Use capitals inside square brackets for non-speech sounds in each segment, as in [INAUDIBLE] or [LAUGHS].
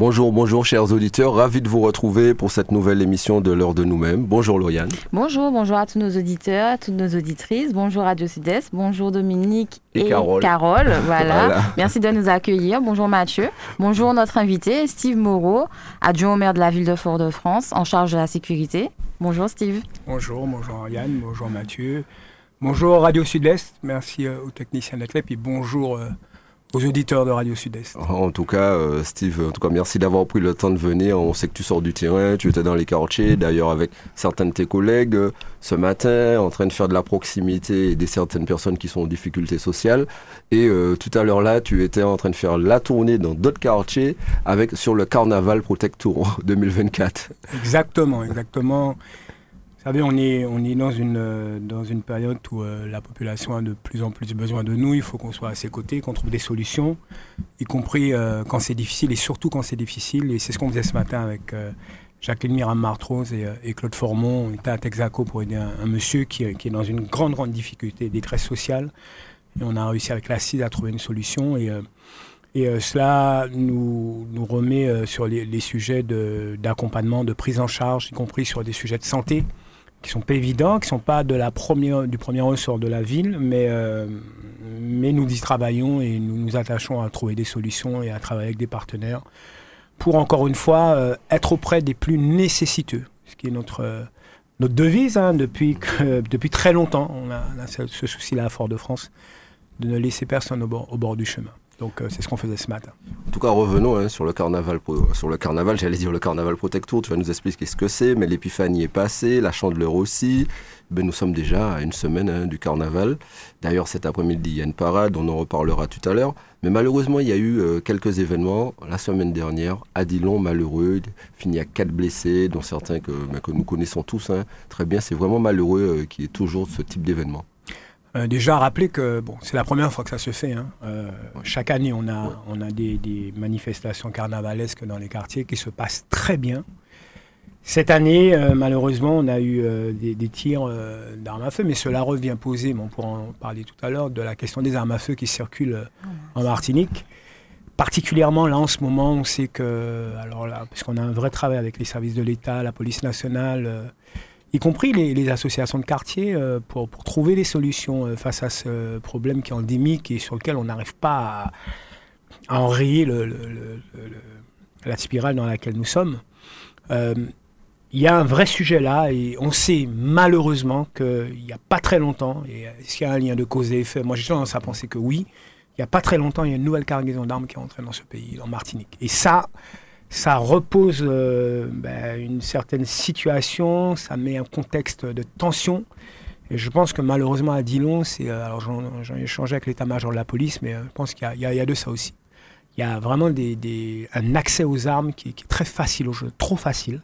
Bonjour, bonjour chers auditeurs, ravi de vous retrouver pour cette nouvelle émission de l'heure de nous-mêmes. Bonjour Lauriane. Bonjour, bonjour à tous nos auditeurs, à toutes nos auditrices. Bonjour Radio Sud-Est, bonjour Dominique Et et, Carole. [LAUGHS] voilà. Voilà. Merci de nous accueillir. Bonjour Mathieu. Bonjour notre invité, Steve Moreau, adjoint au maire de la ville de Fort-de-France, en charge de la sécurité. Bonjour Steve. Bonjour, bonjour Yann, bonjour Mathieu, bonjour Radio Sud-Est, merci euh, aux techniciens d'être là, puis bonjour euh, aux auditeurs de Radio Sud-Est. En tout cas, euh, Steve, en tout cas, merci d'avoir pris le temps de venir. On sait que tu sors du terrain, tu étais dans les quartiers, d'ailleurs avec certains de tes collègues euh, ce matin, en train de faire de la proximité et des certaines personnes qui sont en difficulté sociale. Et euh, tout à l'heure là, tu étais en train de faire la tournée dans d'autres quartiers avec sur le Carnaval Protect Tour [LAUGHS] 2024. Exactement, exactement. On est, dans, une, euh, période où euh, la population a de plus en plus besoin de nous. Il faut qu'on soit à ses côtés, qu'on trouve des solutions, y compris euh, quand c'est difficile et surtout quand c'est difficile. Et c'est ce qu'on faisait ce matin avec Jacqueline Miram-Martrose et, Claude Formont. On était à Texaco pour aider un, monsieur qui, est- dans une grande, grande difficulté, détresse sociale. Et on a réussi avec l'ACID à trouver une solution. Et, cela nous, remet sur les, sujets d'accompagnement, de, prise en charge, y compris sur des sujets de santé qui sont pas évidents, qui sont pas de la première, du premier ressort de la ville, mais, euh, mais nous y travaillons et nous nous attachons à trouver des solutions et à travailler avec des partenaires pour, encore une fois, euh, être auprès des plus nécessiteux, ce qui est notre, notre devise hein, depuis, [LAUGHS] depuis très longtemps. On a, ce, souci-là à Fort-de-France, de ne laisser personne au bord du chemin. Donc euh, c'est ce qu'on faisait ce matin. En tout cas, revenons hein, sur le carnaval, sur le carnaval. J'allais dire le carnaval Protect Tour. Tu vas nous expliquer ce que c'est, mais l'épiphanie est passée, la chandeleur aussi. Ben, nous sommes déjà à une semaine hein, du carnaval. D'ailleurs, cet après-midi, il y a une parade, on en reparlera tout à l'heure. Mais malheureusement, il y a eu euh, quelques événements la semaine dernière. À Dillon, malheureux, fini à quatre blessés, dont certains que, ben, nous connaissons tous hein, très bien. C'est vraiment malheureux euh, qu'il y ait toujours ce type d'événement. Euh, déjà rappeler que bon, c'est la première fois que ça se fait. hein. Euh, chaque année, on a, on a des, des manifestations carnavalesques dans les quartiers qui se passent très bien. Cette année, euh, malheureusement, on a eu des, des tirs d'armes à feu, mais cela revient poser, mais on pourra en parler tout à l'heure, de la question des armes à feu qui circulent en Martinique. Particulièrement là en ce moment, on sait que, alors là, puisqu'on a un vrai travail avec les services de l'État, la police nationale, y compris les, associations de quartier, euh, pour, pour trouver des solutions euh, face à ce problème qui est endémique et sur lequel on n'arrive pas à, enrayer la spirale dans laquelle nous sommes. Euh, Il y a un vrai sujet là et on sait malheureusement qu'il n'y a pas très longtemps, et est-ce qu'il y a un lien de cause et effet? Moi j'ai tendance à penser que oui. Il n'y a pas très longtemps, il y a une nouvelle cargaison d'armes qui est entrée dans ce pays, en Martinique. Et ça, ça repose euh, ben, une certaine situation, ça met un contexte de tension. Et je pense que malheureusement à Dillon, c'est, euh, alors j'en, ai échangé avec l'état-major de la police, mais euh, je pense qu'il y a, de ça aussi. Il y a vraiment un accès aux armes qui, est très facile aux jeux, trop facile.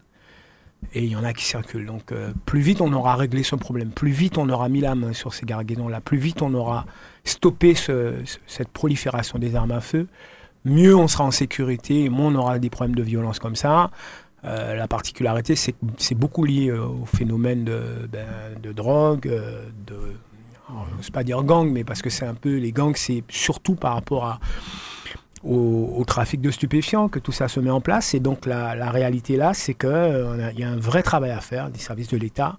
Et il y en a qui circulent. Donc plus vite on aura réglé ce problème, plus vite on aura mis la main sur ces cargaisons-là, plus vite on aura stoppé ce- ce- cette prolifération des armes à feu, mieux on sera en sécurité moins on aura des problèmes de violence comme ça. Euh, la particularité, c'est c'est beaucoup lié euh, au phénomène de, ben, drogue, euh, de, je pas dire gang, mais parce que c'est un peu, les gangs, c'est surtout par rapport au, trafic de stupéfiants que tout ça se met en place. Et donc la, réalité là, c'est qu'il y a un vrai travail à faire des services de l'État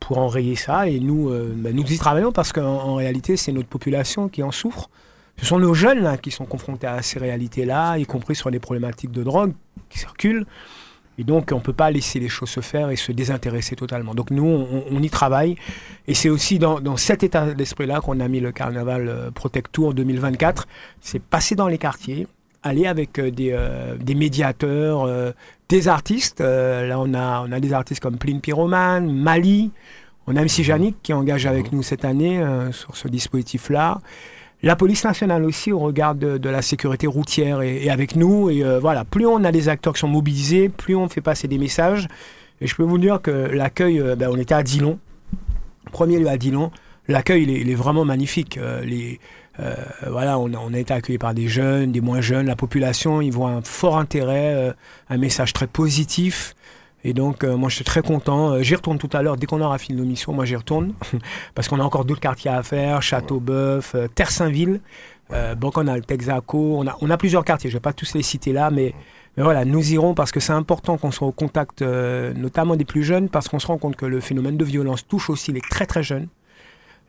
pour enrayer ça. Et nous, ben, nous y travaillons parce qu'en en réalité, c'est notre population qui en souffre. Ce sont nos jeunes là, qui sont confrontés à ces réalités-là, y compris sur les problématiques de drogue qui circulent. Et donc, on ne peut pas laisser les choses se faire et se désintéresser totalement. Donc, nous, on, on y travaille. Et c'est aussi dans, dans cet état d'esprit-là qu'on a mis le Carnaval euh, Protect Tour 2024. C'est passer dans les quartiers, aller avec euh, des, euh, des médiateurs, euh, des artistes. Euh, là, on a, on a des artistes comme Pline Pyroman, Mali. On a MC Janik qui engage avec nous cette année sur ce dispositif-là. La police nationale aussi au regard de, la sécurité routière et avec nous. Et euh, voilà, plus on a des acteurs qui sont mobilisés, plus on fait passer des messages. Et je peux vous dire que l'accueil, euh, ben, on était à Dillon, premier lieu à Dillon. L'accueil, il est, est vraiment magnifique. Euh, les, euh, voilà, on a, été accueillis par des jeunes, des moins jeunes. La population, ils voient un fort intérêt, un message très positif. Et donc, euh, moi, je suis très content. Euh, J'y retourne tout à l'heure. Dès qu'on aura fini nos missions, moi, j'y retourne. [LAUGHS] parce qu'on a encore d'autres quartiers à faire. Châteauboeuf, euh, Terre-Saint-Ville, euh, Bocanal, Texaco. On a, on a plusieurs quartiers. Je vais pas tous les citer là, mais, mais voilà, nous irons parce que c'est important qu'on soit au contact, euh, notamment des plus jeunes, parce qu'on se rend compte que le phénomène de violence touche aussi les très très jeunes.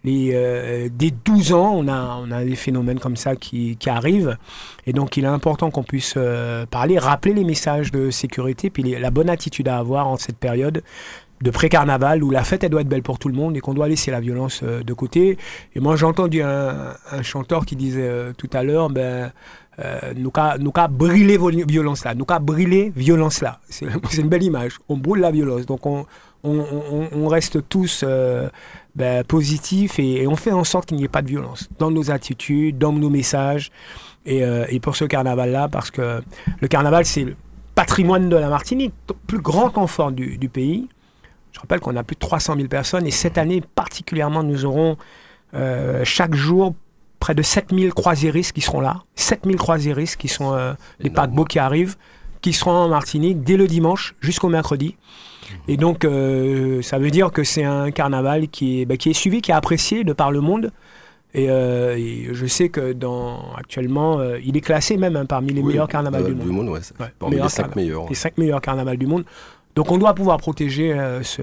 Les, euh, dès 12 ans, on a, on a des phénomènes comme ça qui, qui arrivent. Et donc, il est important qu'on puisse euh, parler, rappeler les messages de sécurité, puis les- la bonne attitude à avoir en cette période de pré-carnaval où la fête, elle doit être belle pour tout le monde et qu'on doit laisser la violence euh, de côté. Et moi, j'ai entendu un, un chanteur qui disait euh, tout à l'heure, ben, euh, nous qu'à nous brûler violence là, nous brûler violence là. C'est [LAUGHS] c'est une belle image. On brûle la violence. Donc, on, on, on, on reste tous euh, ben, positifs et, et on fait en sorte qu'il n'y ait pas de violence dans nos attitudes, dans nos messages. Et, euh, et pour ce carnaval-là, parce que le carnaval, c'est le patrimoine de la Martinique, le plus grand temps fort du, du pays. Je rappelle qu'on a plus de 300 000 personnes et cette année particulièrement, nous aurons euh, chaque jour près de 7000 croisiéristes qui seront là. 7000 croisiéristes qui sont euh, les Énorme. paquebots qui arrivent, qui seront en Martinique dès le dimanche jusqu'au mercredi. Et donc, euh, ça veut dire que c'est un carnaval qui est, bah, qui est suivi, qui est apprécié de par le monde. Et, euh, et je sais que dans, actuellement, euh, il est classé même hein, parmi les Oui, meilleurs carnavals du monde. ouais, c'est Ouais, Parmi les cinq meilleurs. les cinq meilleurs carnavals du monde. Donc on doit pouvoir protéger euh, ce,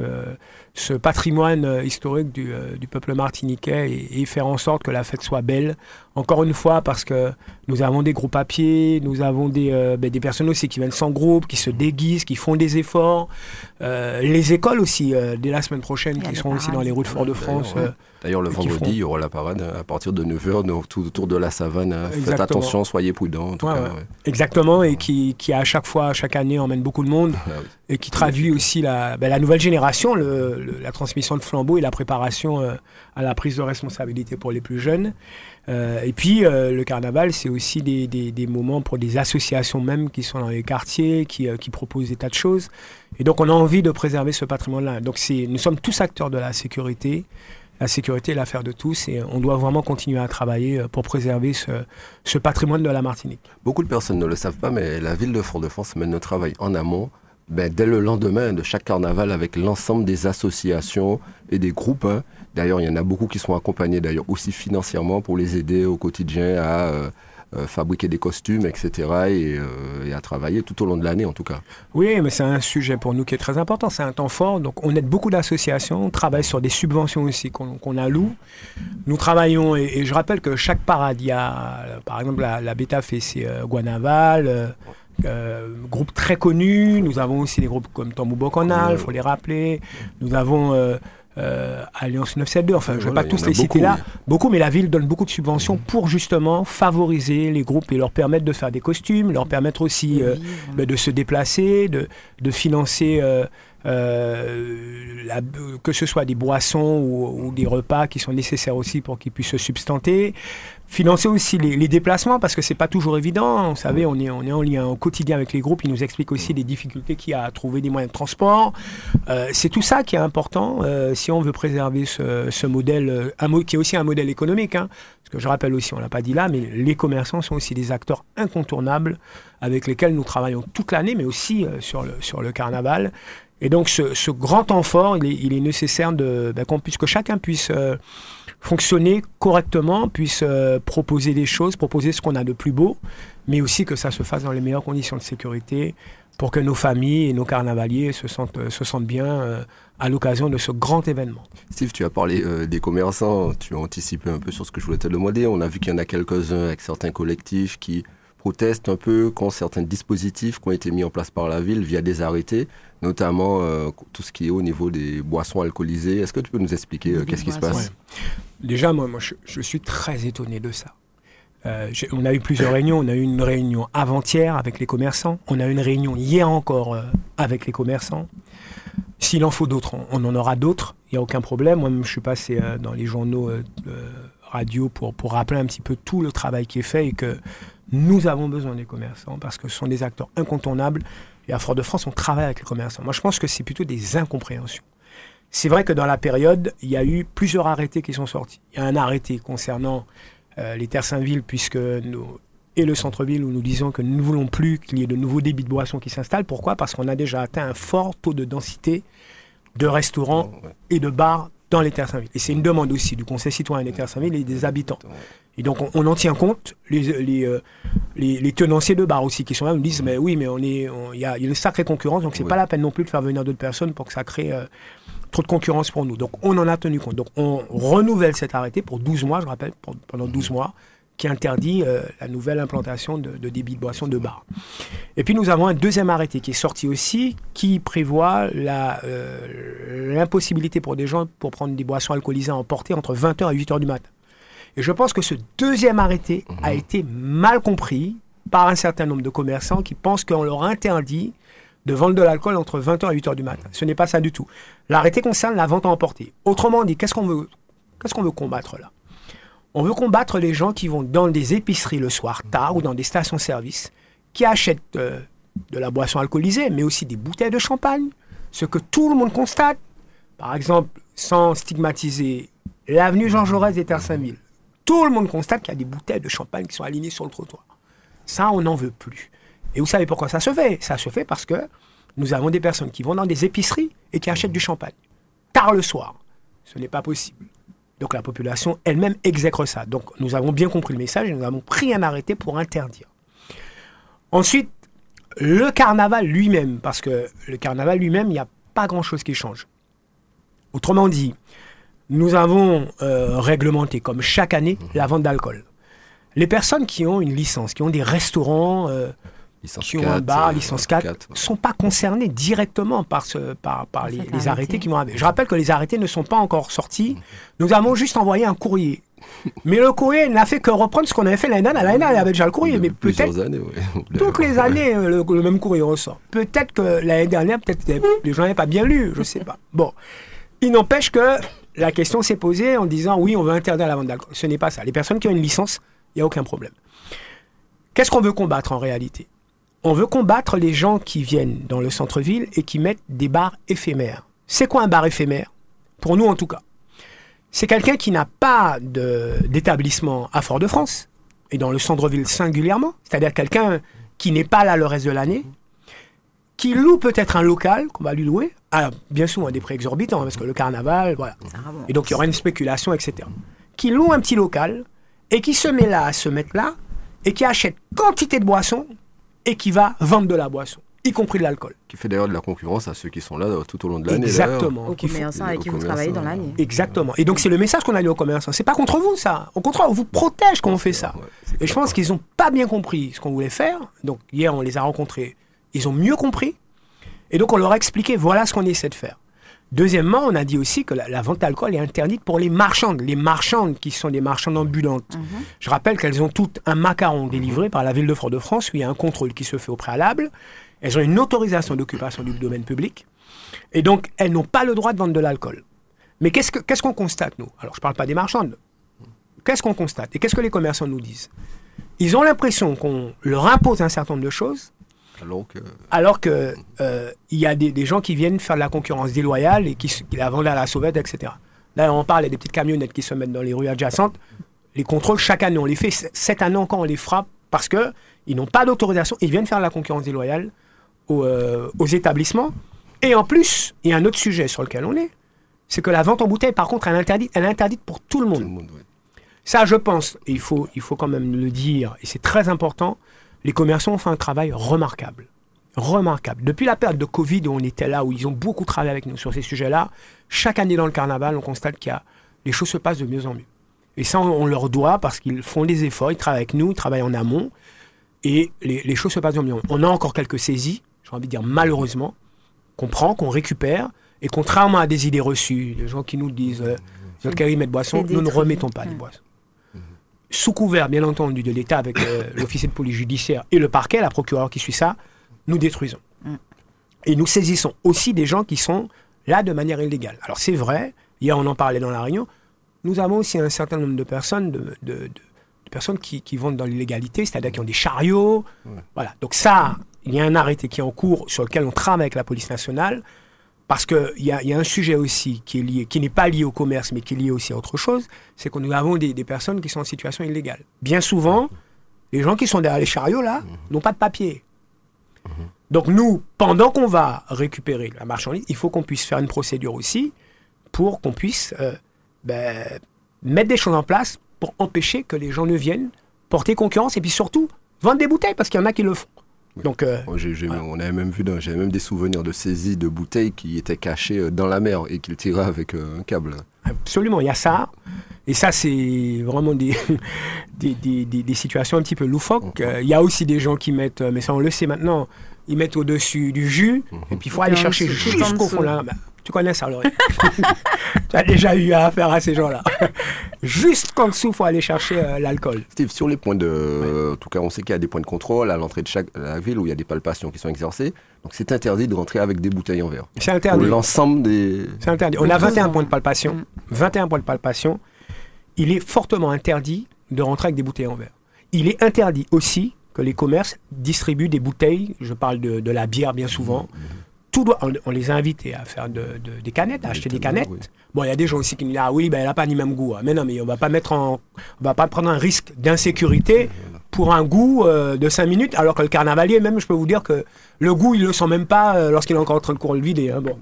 ce patrimoine euh, historique du, euh, du peuple martiniquais et, et faire en sorte que la fête soit belle. Encore une fois, parce que nous avons des groupes à pied, nous avons des, euh, ben, des personnes aussi qui viennent sans groupe, qui se déguisent, qui font des efforts. Euh, les écoles aussi, euh, dès la semaine prochaine, qui seront aussi dans les routes Fort-de-France. D'ailleurs, euh, D'ailleurs, le vendredi, feront- il y aura la parade à partir de 9h donc, tout autour de la savane. hein. Faites attention, soyez prudents. En tout Ouais, cas, ouais. ouais. Exactement, et qui, qui à chaque fois, chaque année, emmène beaucoup de monde. [LAUGHS] Ah oui. et qui traduit aussi la, ben, la nouvelle génération, le- le- la transmission de flambeau et la préparation euh, à la prise de responsabilité pour les plus jeunes. Euh, et puis euh, le carnaval, c'est aussi des, des- des moments pour des associations même qui sont dans les quartiers, qui, qui proposent des tas de choses. Et donc on a envie de préserver ce patrimoine-là. Donc nous sommes tous acteurs de la sécurité. La sécurité est l'affaire de tous et on doit vraiment continuer à travailler euh, pour préserver ce, patrimoine de la Martinique. Beaucoup de personnes ne le savent pas, mais la ville de Fort-de-France mène un travail en amont. Ben, dès le lendemain de chaque carnaval avec l'ensemble des associations et des groupes. hein. D'ailleurs, il y en a beaucoup qui sont accompagnés d'ailleurs aussi financièrement pour les aider au quotidien à euh, fabriquer des costumes, etc. Et, euh, et à travailler tout au long de l'année en tout cas. Oui, mais c'est un sujet pour nous qui est très important. C'est un temps fort. Donc, on aide beaucoup d'associations. On travaille sur des subventions aussi qu'on alloue. Nous travaillons, et, et je rappelle que chaque parade, il y a, euh, par exemple, la, la Beta fait c'est euh, Guanaval, euh, euh, groupe très connu. Nous avons aussi des groupes comme Tambou Bocanal, il faut les rappeler. Nous avons euh, euh, Alliance 972. Enfin, je ne vais Voilà, pas il y en tous les citer là. oui. Beaucoup, mais la ville donne beaucoup de subventions pour justement favoriser les groupes et leur permettre de faire des costumes, leur permettre aussi euh, ben, de se déplacer, de, de financer euh, euh, la- que ce soit des boissons ou, ou des repas qui sont nécessaires aussi pour qu'ils puissent se substanter. Financer aussi les, les déplacements parce que c'est pas toujours évident. Vous savez, on est, on est en lien au quotidien avec les groupes. Ils nous expliquent aussi les difficultés qu'il y a à trouver des moyens de transport. Euh, c'est tout ça qui est important euh, si on veut préserver ce, ce modèle, euh, un qui est aussi un modèle économique. hein. parce que je rappelle aussi, on l'a pas dit là, mais les commerçants sont aussi des acteurs incontournables avec lesquels nous travaillons toute l'année, mais aussi euh, sur, le, sur le carnaval. Et donc ce, ce grand temps fort, il est, il est nécessaire de, ben, qu'on puisse, que chacun puisse euh, fonctionner correctement, puisse euh, proposer des choses, proposer ce qu'on a de plus beau, mais aussi que ça se fasse dans les meilleures conditions de sécurité pour que nos familles et nos carnavaliers se sentent, euh, se sentent bien euh, à l'occasion de ce grand événement. Steve, tu as parlé des commerçants, tu as anticipé un peu sur ce que je voulais te demander. On a vu qu'il y en a quelques-uns avec certains collectifs qui protestent un peu contre certains dispositifs qui ont été mis en place par la ville via des arrêtés, notamment euh, tout ce qui est au niveau des boissons alcoolisées. Est-ce que tu peux nous expliquer euh, qu'est-ce qui se passe? Déjà, moi, moi je, je suis très étonné de ça. Euh, on a eu plusieurs réunions. On a eu une réunion avant-hier avec les commerçants. On a eu une réunion hier encore avec les commerçants. S'il en faut d'autres, on, en aura d'autres. Il n'y a aucun problème. Moi, je suis passé dans les journaux radio pour, pour rappeler un petit peu tout le travail qui est fait et que nous avons besoin des commerçants parce que ce sont des acteurs incontournables. Et à Fort-de-France, on travaille avec les commerçants. Moi, je pense que c'est plutôt des incompréhensions. C'est vrai que dans la période, il y a eu plusieurs arrêtés qui sont sortis. Il y a un arrêté concernant euh, les terres Saint-Ville, puisque nous, et le centre-ville où nous disons que nous ne voulons plus qu'il y ait de nouveaux débits de boissons qui s'installent. Pourquoi? Parce qu'on a déjà atteint un fort taux de densité de restaurants et de bars dans les terres Saint-Ville. Et c'est une demande aussi du Conseil citoyen des terres Saint-Ville et des habitants. Et donc on, on en tient compte. Les, les, euh, les, les tenanciers de bars aussi qui sont là nous disent mais oui mais on est il y, y a une sacrée concurrence donc c'est Oui. pas la peine non plus de faire venir d'autres personnes pour que ça crée euh, trop de concurrence pour nous. Donc on en a tenu compte. Donc on renouvelle cet arrêté pour 12 mois, je rappelle, pour- pendant 12 mois, qui interdit euh, la nouvelle implantation de, de débits de boissons de bars. Et puis nous avons un deuxième arrêté qui est sorti aussi, qui prévoit euh, l'impossibilité pour des gens pour prendre des boissons alcoolisées à emporter entre 20h et 8h du matin. Et je pense que ce deuxième arrêté a été mal compris par un certain nombre de commerçants qui pensent qu'on leur interdit de vendre de l'alcool entre 20h et 8h du matin. Ce n'est pas ça du tout. L'arrêté concerne la vente à emporter. Autrement dit, qu'est-ce qu'on veut, qu'est-ce qu'on veut combattre là? On veut combattre les gens qui vont dans des épiceries le soir tard ou dans des stations-service, qui achètent euh, de la boisson alcoolisée, mais aussi des bouteilles de champagne, ce que tout le monde constate. Par exemple, sans stigmatiser l'avenue Jean Jaurès des Terres Saint-Ville, tout le monde constate qu'il y a des bouteilles de champagne qui sont alignées sur le trottoir. Ça, on n'en veut plus. Et vous savez pourquoi ça se fait? Ça se fait parce que nous avons des personnes qui vont dans des épiceries et qui achètent du champagne. Tard le soir. Ce n'est pas possible. Donc la population elle-même exècre ça. Donc nous avons bien compris le message et nous avons pris un arrêté pour interdire. Ensuite, le carnaval lui-même, parce que le carnaval lui-même, il n'y a pas grand-chose qui change. Autrement dit, nous avons euh, réglementé, comme chaque année, la vente d'alcool. Les personnes qui ont une licence, qui ont des restaurants, euh, Licence qui ont un 4, bar, euh, licence 4, ne 4, ouais. sont pas concernées directement par, ce, par, par les, arrêtés qui vont arriver. Je rappelle que les arrêtés ne sont pas encore sortis. Nous avons juste envoyé un courrier. [LAUGHS] Mais le courrier n'a fait que reprendre ce qu'on avait fait l'année dernière. L'année dernière, il y avait déjà le courrier, mais peut-être plusieurs années, ouais. [LAUGHS] toutes les [LAUGHS] années, euh, le, le même courrier ressort. Peut-être que l'année dernière, peut-être que les gens n'avaient pas bien lu, je sais pas. Bon, il n'empêche que la question s'est posée en disant oui, on veut interdire la vente d'alcool. Ce n'est pas ça. Les personnes qui ont une licence, il n'y a aucun problème. Qu'est-ce qu'on veut combattre en réalité? On veut combattre les gens qui viennent dans le centre-ville et qui mettent des bars éphémères. C'est quoi un bar éphémère? Pour nous en tout cas. C'est quelqu'un qui n'a pas d'établissement à Fort-de-France, et dans le centre-ville singulièrement, c'est-à-dire quelqu'un qui n'est pas là le reste de l'année, qui loue peut-être un local qu'on va lui louer, à bien souvent à des prix exorbitants, parce que le carnaval, voilà. Ah. Et donc il y aura une spéculation, etc. Qui loue un petit local et qui se met là à se mettre là et qui achète quantité de boissons et qui va vendre de la boisson, y compris de l'alcool. Qui fait d'ailleurs de la concurrence à ceux qui sont là euh, tout au long de l'année. Exactement. Aux Qui font- commerçants avec aux qui vous commerçants, travaillez dans ouais. l'année. Exactement. Et donc c'est le message qu'on a dit aux commerçants. C'est pas contre vous ça. Au contraire, on vous protège quand on fait ça. Ouais, Et je pense qu'ils n'ont pas bien compris ce qu'on voulait faire. Donc hier, on les a rencontrés. Ils ont mieux compris. Et donc on leur a expliqué, voilà ce qu'on essaie de faire. Deuxièmement, on a dit aussi que la, la vente d'alcool est interdite pour les marchandes. Les marchandes qui sont des marchandes ambulantes. Je rappelle qu'elles ont toutes un macaron délivré par la ville de Fort-de-France où il y a un contrôle qui se fait au préalable. Elles ont une autorisation d'occupation du domaine public. Et donc, elles n'ont pas le droit de vendre de l'alcool. Mais qu'est-ce que- qu'est-ce qu'on constate, nous? Alors, je ne parle pas des marchandes. Qu'est-ce qu'on constate? Et qu'est-ce que les commerçants nous disent? Ils ont l'impression qu'on leur impose un certain nombre de choses, Alors que alors que euh, il y a des, des gens qui viennent faire de la concurrence déloyale et qui, la vendent à la sauvette, etc. Là, on parle des petites camionnettes qui se mettent dans les rues adjacentes. Les contrôles, chaque année, on les fait. Cette année encore, on les frappe parce que ils n'ont pas d'autorisation. Ils viennent faire de la concurrence déloyale aux, euh, aux établissements. Et en plus, il y a un autre sujet sur lequel on est, c'est que la vente en bouteille, par contre, elle est interdite, elle est interdite pour tout le monde. tout le monde, ouais. Ça, je pense, et il faut, il faut quand même le dire, et c'est très important, les commerçants ont fait un travail remarquable. Remarquable. Depuis la période de Covid, où on était là, où ils ont beaucoup travaillé avec nous sur ces sujets-là, chaque année dans le carnaval, on constate qu'il y a, les choses se passent de mieux en mieux. Et ça, on, leur doit parce qu'ils font des efforts, ils travaillent avec nous, ils travaillent en amont, et les, les choses se passent de mieux en mieux. On a encore quelques saisies, j'ai envie de dire malheureusement, qu'on prend, qu'on récupère, et contrairement à des idées reçues, des gens qui nous disent euh, notre carimètre de boisson, nous ne remettons pas les Mm. boissons. Sous couvert, bien entendu, de l'État avec euh, [COUGHS] l'officier de police judiciaire et le parquet, la procureure qui suit ça, nous détruisons. Mm. Et nous saisissons aussi des gens qui sont là de manière illégale. Alors c'est vrai, hier on en parlait dans la réunion, nous avons aussi un certain nombre de personnes, de, de- de- de personnes qui, qui vont dans l'illégalité, c'est-à-dire qui ont des chariots. Voilà. Donc ça, il y a un arrêté qui est en cours sur lequel on travaille avec la police nationale Parce qu'il y a, y a un sujet aussi qui est lié, qui n'est pas lié au commerce, mais qui est lié aussi à autre chose, c'est que nous avons des, des personnes qui sont en situation illégale. Bien souvent, les gens qui sont derrière les chariots, là, n'ont pas de papier. Donc nous, pendant qu'on va récupérer la marchandise, il faut qu'on puisse faire une procédure aussi pour qu'on puisse euh, ben, mettre des choses en place pour empêcher que les gens ne viennent porter concurrence et puis surtout vendre des bouteilles parce qu'il y en a qui le font. Donc, euh, j'ai- On avait même vu, j'avais même des souvenirs de saisies de bouteilles qui étaient cachées euh, dans la mer et qu'ils tiraient avec euh, un câble. Absolument, il y a ça. Et ça, c'est vraiment des, [LAUGHS] des, des- des- des situations un petit peu loufoques. Euh, Il y a aussi des gens qui mettent, mais ça on le sait maintenant, ils mettent au-dessus du jus, et puis il faut aller chercher jusqu'au fond. Là. Tu connais ça, Laurie [LAUGHS] Tu as déjà eu affaire à ces gens-là. Jusqu'en dessous, il faut aller chercher euh, l'alcool. Steve, sur les points de. En tout cas, on sait qu'il y a des points de contrôle à l'entrée de chaque la ville où il y a des palpations qui sont exercées. Donc, c'est interdit de rentrer avec des bouteilles en verre. C'est Pour interdit. l'ensemble des. C'est interdit. On a 21 points de palpation. Mm. 21 points de palpation. Il est fortement interdit de rentrer avec des bouteilles en verre. Il est interdit aussi que les commerces distribuent des bouteilles. Je parle de, de la bière bien souvent. Tout doit, on, on les a invités à faire de- de- des canettes, à acheter des canettes. oui. Bon, il y a des gens aussi qui me disent ah oui, ben elle n'a pas ni même goût. hein. Mais non, mais on va pas mettre en, on va pas prendre un risque d'insécurité pour un goût euh, de 5 minutes, alors que le carnavalier, même, je peux vous dire que le goût, il le sent même pas euh, lorsqu'il est encore en train de courir le vider. hein, bon.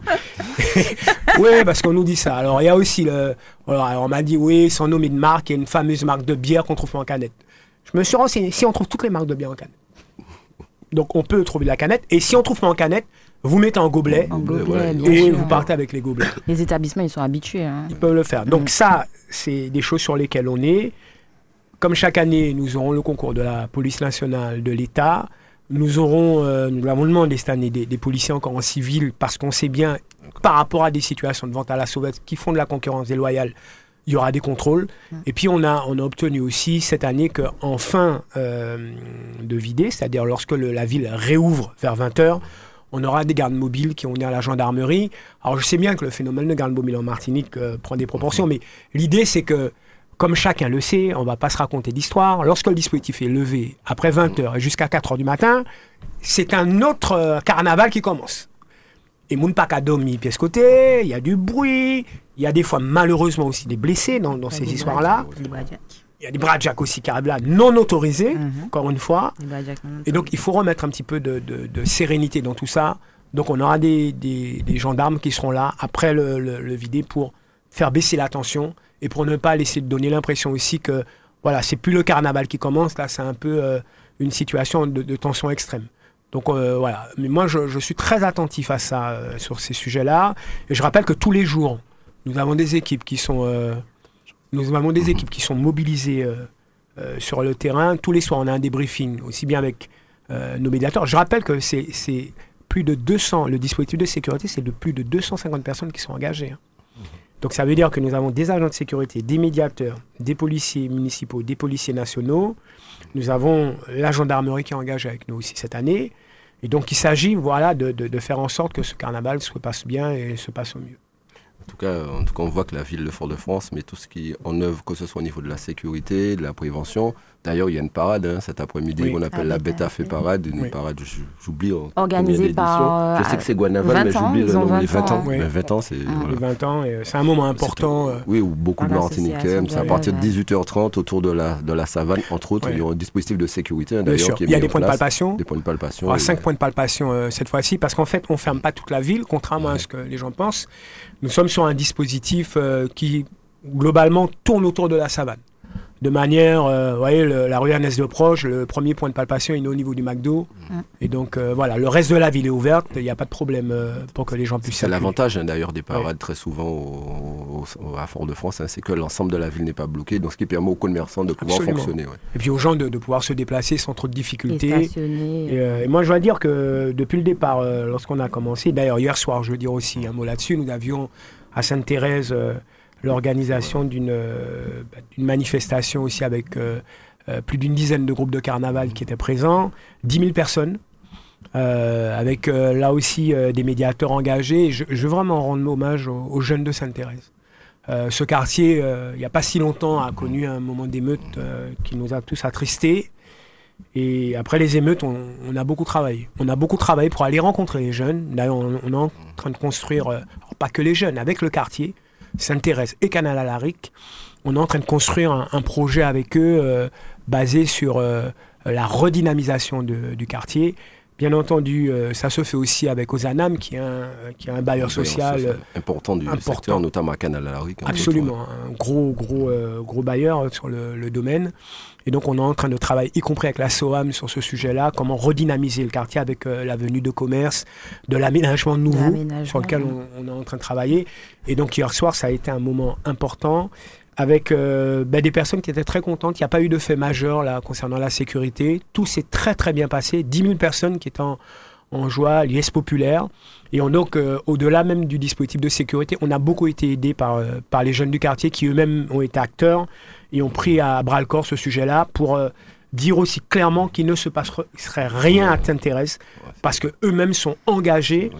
[LAUGHS] oui, parce qu'on nous dit ça. Alors, il y a aussi le. Alors, alors, on m'a dit, oui, sans nommer de marque, il y a une fameuse marque de bière qu'on trouve pas en canette. Je me suis renseigné. Si on trouve toutes les marques de bière en canette. Donc, on peut trouver de la canette. Et si on trouve pas en canette, vous mettez en gobelet En gobelet, gobelet, ouais. bien et sûr. vous partez avec les gobelets. Les établissements, ils sont habitués. hein. Ils peuvent le faire. Donc, ça, c'est des choses sur lesquelles on est. Comme chaque année, nous aurons le concours de la police nationale de l'État. Nous aurons, euh, nous l'avons demandé cette année, des, des policiers encore en civil, parce qu'on sait bien, par rapport à des situations de vente à la sauvette qui font de la concurrence déloyale, il y aura des contrôles. Et puis on a, on a obtenu aussi cette année qu'en fin euh, de vidée, c'est-à-dire lorsque le- la ville réouvre vers 20h, on aura des gardes mobiles qui vont venir à la gendarmerie. Alors je sais bien que le phénomène de garde mobile en Martinique euh, prend des proportions, mais l'idée c'est que, comme chacun le sait, on ne va pas se raconter d'histoire. Lorsque le dispositif est levé après 20h et jusqu'à 4h du matin, c'est un autre euh, carnaval qui commence. Et moun dormir pièce côté, il y a du bruit, il y a des fois malheureusement aussi des blessés dans, dans ces Des histoires-là. Il y a des bradjacks aussi qui arrivent là, non autorisés, Mhm. encore une fois. Et donc, il faut remettre un petit peu de, de- de sérénité dans tout ça. Donc, on aura des, des- des gendarmes qui seront là après le, le, le vidé pour faire baisser la tension et pour ne pas laisser donner l'impression aussi que, voilà, c'est plus le carnaval qui commence. Là, c'est un peu euh, une situation de, de tension extrême. Donc, euh, voilà. Mais moi, je, je suis très attentif à ça, euh, sur ces sujets-là. Et je rappelle que tous les jours, nous avons des équipes qui sont, euh, nous avons des équipes qui sont mobilisées euh, euh, sur le terrain. Tous les soirs, on a un débriefing, aussi bien avec euh, nos médiateurs. Je rappelle que c'est c'est plus de 200, le dispositif de sécurité, c'est de plus de 250 personnes qui sont engagées. hein. Donc ça veut dire que nous avons des agents de sécurité, des médiateurs, des policiers municipaux, des policiers nationaux. Nous avons la gendarmerie qui est engagée avec nous aussi cette année. Et donc il s'agit voilà, de, de- de faire en sorte que ce carnaval se passe bien et se passe au mieux. En tout, cas, en tout cas, on voit que la ville de Fort-de-France met tout ce qui en œuvre, que ce soit au niveau de la sécurité, de la prévention. D'ailleurs, il y a une parade hein, cet après-midi Oui. qu'on appelle Ah, la Beta Beta fait parade. Une Oui. parade, j'oublie. en Organisée par, euh, Je sais que c'est Guanaval, mais 20 ans, j'oublie le nom. Les 20 20 ans. ans. Oui. Mais 20 ans, c'est. Ah. voilà. Les 20 ans, et, euh, c'est un moment important. euh, Oui, où beaucoup de Martiniquais aiment. C'est à partir de Laval. 18h30 autour de la, de la savane, entre autres. Ouais. Il y aura un dispositif de sécurité, hein, bien d'ailleurs, Il y a des points de palpation. Des points de palpation. Il y aura et- cinq points de palpation cette fois-ci, parce qu'en fait, on ne ferme pas toute la ville, contrairement à ce que les gens pensent. Nous sommes sur un dispositif qui, globalement, tourne autour de la savane. De manière, euh, vous voyez, le- la rue Ernest de Proche, le premier point de palpation il est au niveau du McDo. Mm. Et donc, euh, voilà, le reste de la ville est ouverte, il n'y a pas de problème euh, pour que les gens puissent C'est l'avantage hein, d'ailleurs des parades très souvent au- au- à Fort-de-France, hein, c'est que l'ensemble de la ville n'est pas bloqué, donc ce qui permet aux commerçants de pouvoir Absolument. fonctionner. ouais. Et puis aux gens de, de pouvoir se déplacer sans trop de difficultés. Et, euh, et moi, je dois dire que depuis le départ, euh, lorsqu'on a commencé, d'ailleurs hier soir, je veux dire aussi un mot là-dessus, nous avions à Sainte-Thérèse euh, l'organisation d'une euh, bah, d'une manifestation aussi avec euh, euh, plus d'une dizaine de groupes de carnaval qui étaient présents, 10 000 personnes. avec là aussi des médiateurs engagés. Je, veux vraiment rendre hommage aux, jeunes de Sainte-Thérèse. Ce quartier, il n'y a pas si longtemps, a connu un moment d'émeute qui nous a tous attristés. Et après les émeutes, on, a beaucoup travaillé. On a beaucoup travaillé pour aller rencontrer les jeunes. D'ailleurs, on, est en train de construire, pas que les jeunes, avec le quartier, Sainte-Thérèse et Canal Alaric, on est en train de construire un, projet avec eux euh, basé sur euh, la redynamisation du quartier. Bien entendu, euh, ça se fait aussi avec Ozanam, qui est un, qui est un bailleur social euh, important du important. secteur, notamment à Canal Alaric. entre autres, Absolument, un gros, gros, euh, gros bailleur sur le, le domaine. Et donc, on est en train de travailler, y compris avec la SOAM, sur ce sujet-là, comment redynamiser le quartier avec euh, l'avenue de commerce, de l'aménagement nouveau sur lequel on, on est en train de travailler. Et donc, hier soir, ça a été un moment important avec euh, ben, des personnes qui étaient très contentes. Il n'y a pas eu de fait majeur là, concernant la sécurité. Tout s'est très, très bien passé. 10 000 personnes qui étaient en, en joie, liesse populaire. Et on, donc, euh, au-delà même du dispositif de sécurité, on a beaucoup été aidés par, euh, par les jeunes du quartier qui eux-mêmes ont été acteurs et ont pris à bras le corps ce sujet-là pour dire aussi clairement qu'il ne se passerait rien à Sainte-Thérèse parce qu'eux-mêmes sont engagés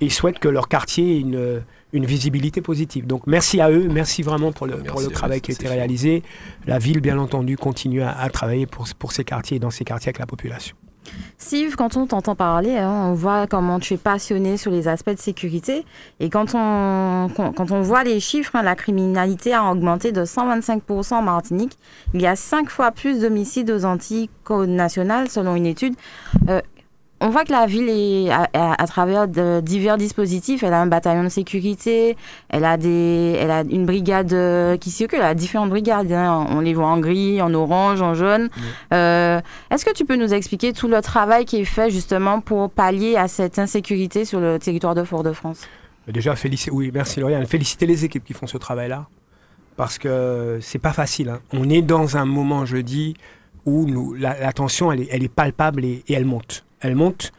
et souhaitent que leur quartier ait une, une visibilité positive. Donc merci à eux, merci vraiment pour le, Merci pour le eux, travail qui a été réalisé. La ville, bien entendu, continue à, à travailler pour, pour ces quartiers et dans ces quartiers avec la population. Steve, quand on t'entend parler, hein, on voit comment tu es passionné sur les aspects de sécurité. Et quand on, quand, quand on voit les chiffres, hein, la criminalité a augmenté de 125% en Martinique. Il y a cinq fois plus d'homicides aux Antilles qu'au national, selon une étude. Euh, on voit que la ville, est, à, à- à travers de divers dispositifs, elle a un bataillon de sécurité, elle a, des, elle a une brigade euh, qui circule, elle a différentes brigades. hein. On les voit en gris, en orange, en jaune. Euh, Est-ce que tu peux nous expliquer tout le travail qui est fait justement pour pallier à cette insécurité sur le territoire de Fort-de-France? Déjà, féliciter, oui, merci Lauriane. Féliciter les équipes qui font ce travail-là. Parce que c'est pas facile. hein. On est dans un moment, je dis, où nous, la, la tension, elle est, elle est palpable et, et elle monte. Elle monte.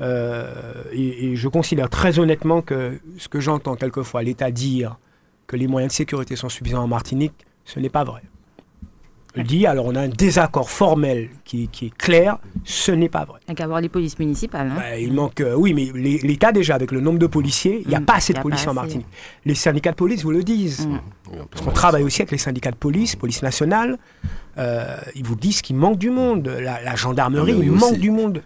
euh, et, et je considère très honnêtement que ce que j'entends quelquefois l'État dire que les moyens de sécurité sont suffisants en Martinique, ce n'est pas vrai. Dis, alors on a un désaccord formel qui, qui est clair, ce n'est pas vrai. Il n'y a qu'à voir les polices municipales. hein. Il manque, euh, oui, mais l'État déjà, avec le nombre de policiers, il n'y a Mm, pas assez de policiers en. Martinique. Les syndicats de police vous le disent. Mm. Peu Parce qu'on travaille aussi avec les syndicats de police, police nationale. Euh, ils vous disent qu'il manque du monde. La, la gendarmerie, Ah, il manque aussi. du monde.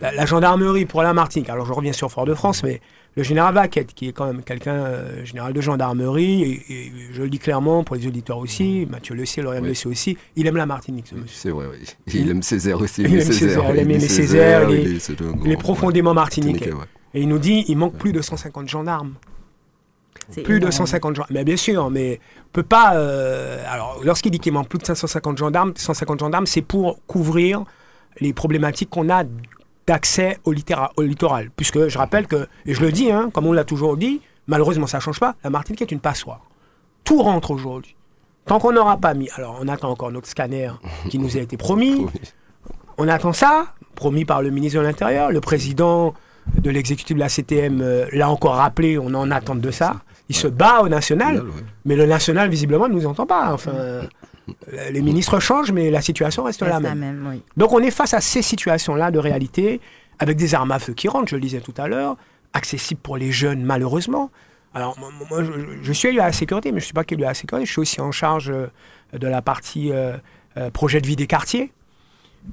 La gendarmerie pour la Martinique. Alors je reviens sur Fort-de-France, mais le général Vaquette, qui est quand même quelqu'un, euh, général de gendarmerie, et, et je le dis clairement pour les auditeurs aussi, Mathieu le sait, Lauriane Oui. le sait aussi, il aime la Martinique, ce monsieur. C'est vrai, oui. Il aime Césaire aussi. Il aime Césaire, il aime Césaire, il est- il est- c'est un Il est grand- profondément ouais, martiniquais. Ouais. Et il nous dit, il manque plus de 150 gendarmes. Plus de énorme. 150 gendarmes. Mais bien sûr, mais on peut pas. euh, alors, lorsqu'il dit qu'il manque plus de 550 gendarmes, 150 gendarmes, c'est pour couvrir les problématiques qu'on a d'accès au, littoral. Puisque je rappelle que, et je le dis, hein, comme on l'a toujours dit, malheureusement ça change pas, la Martinique est une passoire. Tout rentre aujourd'hui. Tant qu'on n'aura pas mis. Alors, on attend encore notre scanner qui nous a été promis. [LAUGHS] On attend ça, promis par le ministre de l'Intérieur. Le président de l'exécutif de la CTM euh, l'a encore rappelé, on en attend de ça. Il se bat au national, mais le national, visiblement, ne nous entend pas. Enfin, les ministres changent, mais la situation reste, Reste la même. même, oui. Donc on est face à ces situations-là de réalité, avec des armes à feu qui rentrent, je le disais tout à l'heure, accessibles pour les jeunes, malheureusement. Alors, moi, moi, je, je suis élu à la sécurité, mais je ne suis pas qu'élu à la sécurité. Je suis aussi en charge euh, de la partie euh, euh, projet de vie des quartiers.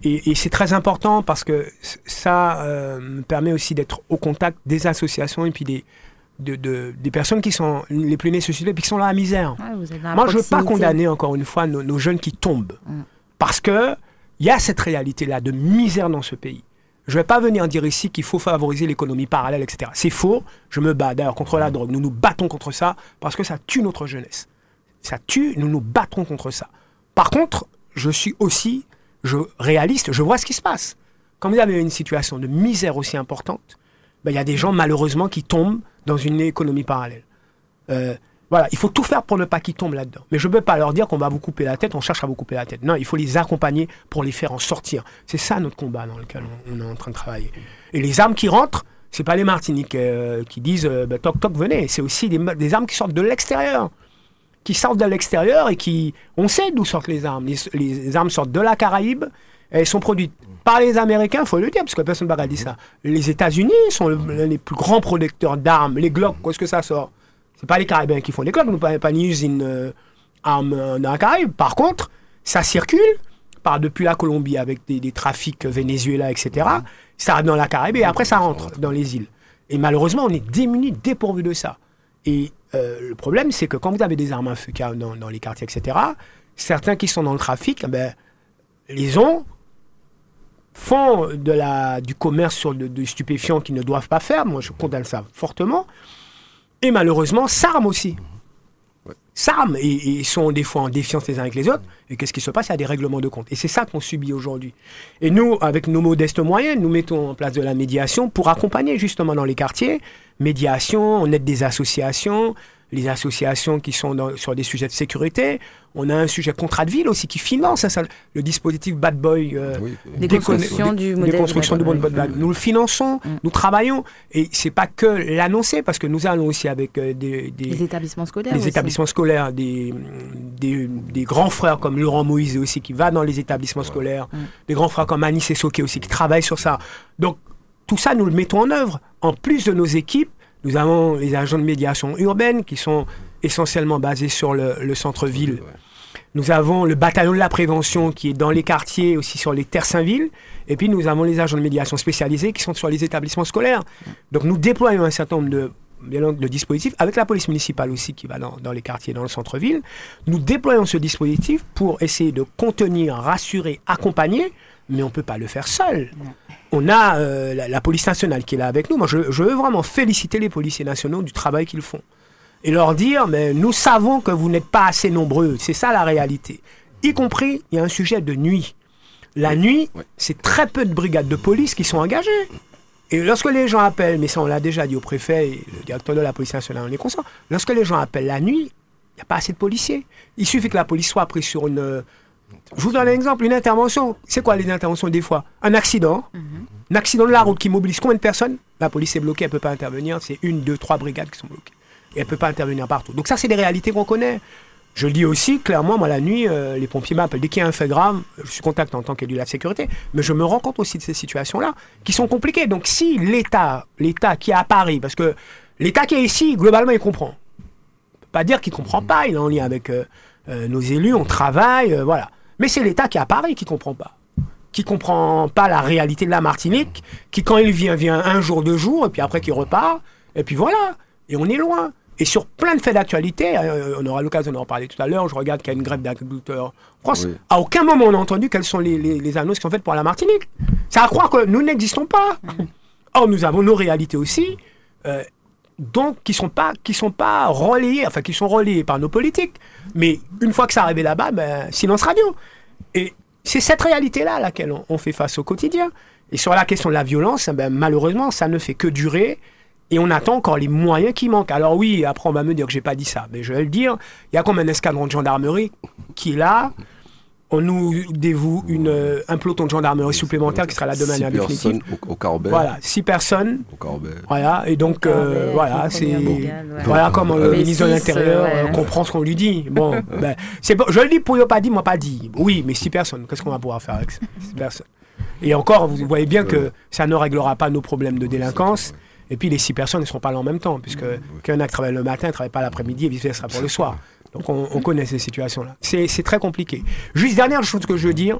Et, et c'est très important parce que ça euh, me permet aussi d'être au contact des associations et puis des, de, de- des personnes qui sont les plus nécessitées et qui sont dans la misère. Ouais, vous êtes dans la Moi, je ne veux pas condamner encore une fois nos, nos jeunes qui tombent. Mm. Parce que il y a cette réalité-là de misère dans ce pays. Je ne vais pas venir dire ici qu'il faut favoriser l'économie parallèle, etc. C'est faux. Je me bats d'ailleurs contre la drogue. Nous nous battons contre ça parce que ça tue notre jeunesse. Ça tue, nous nous battons contre ça. Par contre, je suis aussi je, réaliste, je vois ce qui se passe. Quand vous avez une situation de misère aussi importante, ben, il y a des gens malheureusement qui tombent dans une économie parallèle. Euh, voilà, il faut tout faire pour ne pas qu'ils tombent là-dedans. Mais je ne peux pas leur dire qu'on va vous couper la tête, on cherche à vous couper la tête. Non, il faut les accompagner pour les faire en sortir. C'est ça notre combat dans lequel on, est en train de travailler. Et les armes qui rentrent, c'est pas les Martiniques euh, qui disent euh, ben, toc toc venez, c'est aussi des, armes qui sortent de l'extérieur. Qui sortent de l'extérieur et qui. On sait d'où sortent les armes. Les armes sortent de la Caraïbe, elles sont produites par les Américains, il faut le dire, parce que personne ne va dire ça. Les États-Unis sont l'un des plus grands producteurs d'armes. Les Glock, où est-ce que ça sort? C'est pas les Caribéens qui font les Glock, nous pas, pas une usine euh, armes euh, dans la Caraïbe. Par contre, ça circule part depuis la Colombie avec des, des trafics Venezuela, etc. Ça arrive dans la Caraïbe et après ça rentre dans les îles. Et malheureusement, on est démunis, dépourvus de ça. Et euh, le problème, c'est que quand vous avez des armes à feu dans, dans les quartiers, etc., certains qui sont dans le trafic, ben, les ont, font de la, du commerce sur de, de stupéfiants qu'ils ne doivent pas faire. Moi, je condamne ça fortement. Et malheureusement, s'arment aussi. S'arment et, et ils sont des fois en défiance les uns avec les autres. Et qu'est-ce qui se passe? Il y a des règlements de compte. Et c'est ça qu'on subit aujourd'hui. Et nous, avec nos modestes moyens, nous mettons en place de la médiation pour accompagner justement dans les quartiers. Médiation, on aide des associations, les associations qui sont dans- sur des sujets de sécurité. On a un sujet contrat de ville aussi qui finance ça, le dispositif Bad Boy. euh, Oui, Des Des constructions con- du des modèle. constructions du Bad Boy. Nous le finançons, Mm. nous travaillons. Et c'est pas que l'annoncer, parce que nous allons aussi avec euh, des, des- Les établissements scolaires. les aussi. établissements scolaires, des, des, des grands frères comme Laurent Moïse aussi, qui va dans les établissements scolaires, Mm. des grands frères comme Anis Soké aussi, qui travaillent sur ça. Donc, tout ça, nous le mettons en œuvre. En plus de nos équipes, nous avons les agents de médiation urbaine qui sont essentiellement basés sur le, le centre-ville. Nous avons le bataillon de la prévention qui est dans les quartiers, aussi sur les terres Saint-Ville. Et puis nous avons les agents de médiation spécialisés qui sont sur les établissements scolaires. Donc nous déployons un certain nombre de, dispositifs, avec la police municipale aussi qui va dans, dans les quartiers, dans le centre-ville. Nous déployons ce dispositif pour essayer de contenir, rassurer, accompagner, mais on ne peut pas le faire seul. On a euh, la, la police nationale qui est là avec nous. Moi, je, je veux vraiment féliciter les policiers nationaux du travail qu'ils font et leur dire, mais nous savons que vous n'êtes pas assez nombreux. C'est ça la réalité. Y compris, il y a un sujet de nuit. La nuit, c'est très peu de brigades de police qui sont engagées. Et lorsque les gens appellent, mais ça on l'a déjà dit au préfet et le directeur de la police nationale, on est conscient, lorsque les gens appellent la nuit, il n'y a pas assez de policiers. Il suffit que la police soit prise sur une... Je vous donne un exemple, une intervention. C'est quoi les interventions des fois? Un accident, un accident de la route qui mobilise combien de personnes? La police est bloquée, elle ne peut pas intervenir. C'est une, deux, trois brigades qui sont bloquées. Et elle peut pas intervenir partout. Donc ça, c'est des réalités qu'on connaît. Je le dis aussi, clairement, moi, la nuit, euh, les pompiers m'appellent. Dès qu'il y a un fait grave, je suis contacté en tant qu'élu de la sécurité, mais je me rends compte aussi de ces situations-là, qui sont compliquées. Donc si l'État, l'État qui est à Paris, parce que l'État qui est ici, globalement, il comprend. On peut pas dire qu'il comprend pas, il est en lien avec euh, euh, nos élus, on travaille, voilà. Mais c'est l'État qui est à Paris qui comprend pas. Qui comprend pas la réalité de la Martinique, qui quand il vient, vient un jour, deux jours, et puis après qu'il repart, et puis voilà. Et on est loin. Et sur plein de faits d'actualité, euh, on aura l'occasion d'en parler tout à l'heure, je regarde qu'il y a une grève d'agriculteurs en France. Oui. À aucun moment on a entendu quelles sont les, les- les annonces qui sont faites pour la Martinique. C'est à croire que nous n'existons pas. Or, nous avons nos réalités aussi, euh, donc qui sont pas qui sont pas relayées, enfin qui sont relayées par nos politiques. Mais une fois que ça arrive là-bas, ben, silence radio. Et c'est cette réalité-là à laquelle on, on fait face au quotidien. Et sur la question de la violence, ben, malheureusement, ça ne fait que durer. Et on attend encore les moyens qui manquent. Alors oui, après on va me dire que j'ai pas dit ça, mais je vais le dire. Il y a comme un escadron de gendarmerie qui est là. On nous dévoue une, euh, un peloton de gendarmerie supplémentaire qui sera là de Six manière définitive. personnes au, au Corbet. Voilà, six personnes. Au Corbet. Voilà, et donc euh, voilà, c'est ouais. voilà comment le Les ministre de l'Intérieur ouais. euh, comprend ce qu'on lui dit. Bon, [LAUGHS] ben, c'est bon, je le dis pour ne pas dire, moi pas dit. Oui, mais six personnes, qu'est-ce qu'on va pouvoir faire avec ça Six personnes? Et encore, vous voyez bien que ça ne réglera pas nos problèmes de délinquance. Et puis les six personnes ne seront pas là en même temps, puisque qu'un acte travaille le matin, ne travaille pas l'après-midi et vice-versa pour le soir. Donc on, on connaît ces situations-là. C'est très compliqué. Juste dernière chose que je veux dire,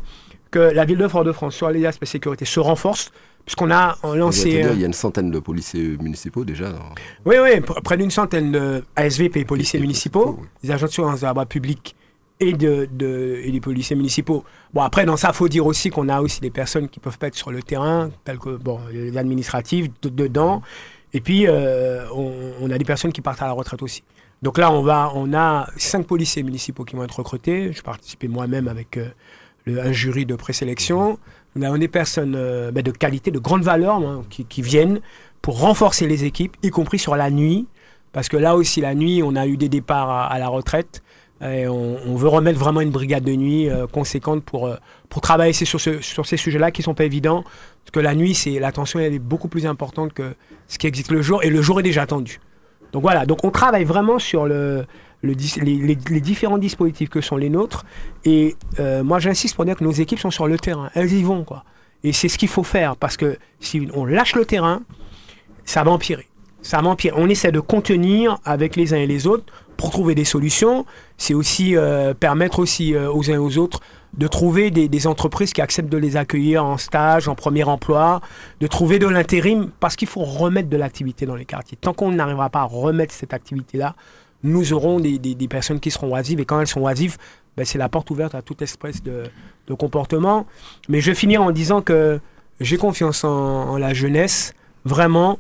que la ville de Fort-de-France sur les aspects sécurité se renforce, puisqu'on a lancé... dire, un- il y a une centaine de policiers municipaux déjà. dans- oui, oui, pr- près d'une centaine de ASVP, policiers municipaux, oui. des agents de surveillance de la voie publique et, de, de- et des policiers municipaux. Bon, après, dans ça, faut dire aussi qu'on a aussi des personnes qui peuvent pas être sur le terrain, telles que bon, les administratifs de- dedans. Et puis, euh, on, on a des personnes qui partent à la retraite aussi. Donc là, on, va, on a cinq policiers municipaux qui vont être recrutés. Je participais moi-même avec euh, un jury de présélection. Nous avons des personnes euh, ben, de qualité, de grande valeur, hein, qui, qui viennent pour renforcer les équipes, y compris sur la nuit. Parce que là aussi, la nuit, on a eu des départs à la retraite. Et on, veut remettre vraiment une brigade de nuit euh, conséquente pour, euh, pour travailler sur, ce- sur ces sujets-là qui sont pas évidents. Parce que la nuit, c'est la tension elle est beaucoup plus importante que ce qui existe le jour. Et le jour est déjà tendu. Donc voilà, donc on travaille vraiment sur le, les différents dispositifs que sont les nôtres. Et euh, moi, j'insiste pour dire que nos équipes sont sur le terrain. Elles y vont, quoi. Et c'est ce qu'il faut faire. Parce que si on lâche le terrain, ça va empirer. Ça va empirer. On essaie de contenir avec les uns et les autres pour trouver des solutions. C'est aussi euh, permettre aussi euh, aux uns et aux autres de trouver des, entreprises qui acceptent de les accueillir en stage, en premier emploi, de trouver de l'intérim, parce qu'il faut remettre de l'activité dans les quartiers. Tant qu'on n'arrivera pas à remettre cette activité-là, nous aurons des, personnes qui seront oisives, et quand elles sont oisives, ben, c'est la porte ouverte à toute espèce de, de comportement. Mais je vais finir en disant que j'ai confiance en, en la jeunesse, vraiment,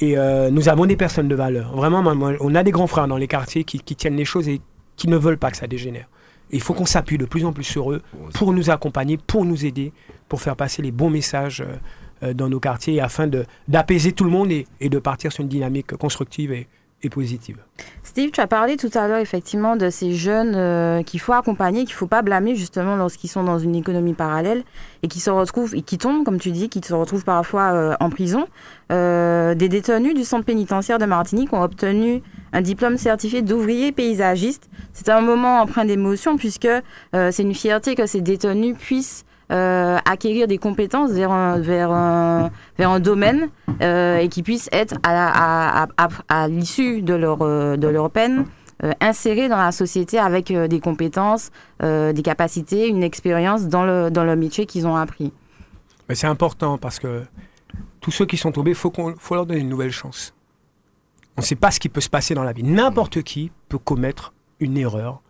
et euh, nous avons des personnes de valeur. Vraiment, on a des grands frères dans les quartiers qui, qui tiennent les choses et qui ne veulent pas que ça dégénère. Et il faut qu'on s'appuie de plus en plus sur eux pour nous accompagner, pour nous aider, pour faire passer les bons messages euh, euh, dans nos quartiers afin de- d'apaiser tout le monde et, et de partir sur une dynamique constructive et, et positive. Steve, tu as parlé tout à l'heure effectivement de ces jeunes euh, qu'il faut accompagner, qu'il faut pas blâmer justement lorsqu'ils sont dans une économie parallèle et qui se retrouvent et qui tombent, comme tu dis, qui se retrouvent parfois euh, en prison. Euh, des détenus du centre pénitentiaire de Martinique ont obtenu un diplôme certifié d'ouvrier paysagiste. C'est un moment empreint d'émotion puisque c'est une fierté que ces détenus puissent euh, acquérir des compétences vers un, vers vers un domaine euh, et qui puissent être à, à, à, l'issue de leur, euh, de leur peine insérés dans la société avec des compétences, des capacités, une expérience dans le, dans le métier qu'ils ont appris. Mais c'est important parce que tous ceux qui sont tombés, il faut leur donner une nouvelle chance. On ne sait pas ce qui peut se passer dans la vie. N'importe qui peut commettre une erreur.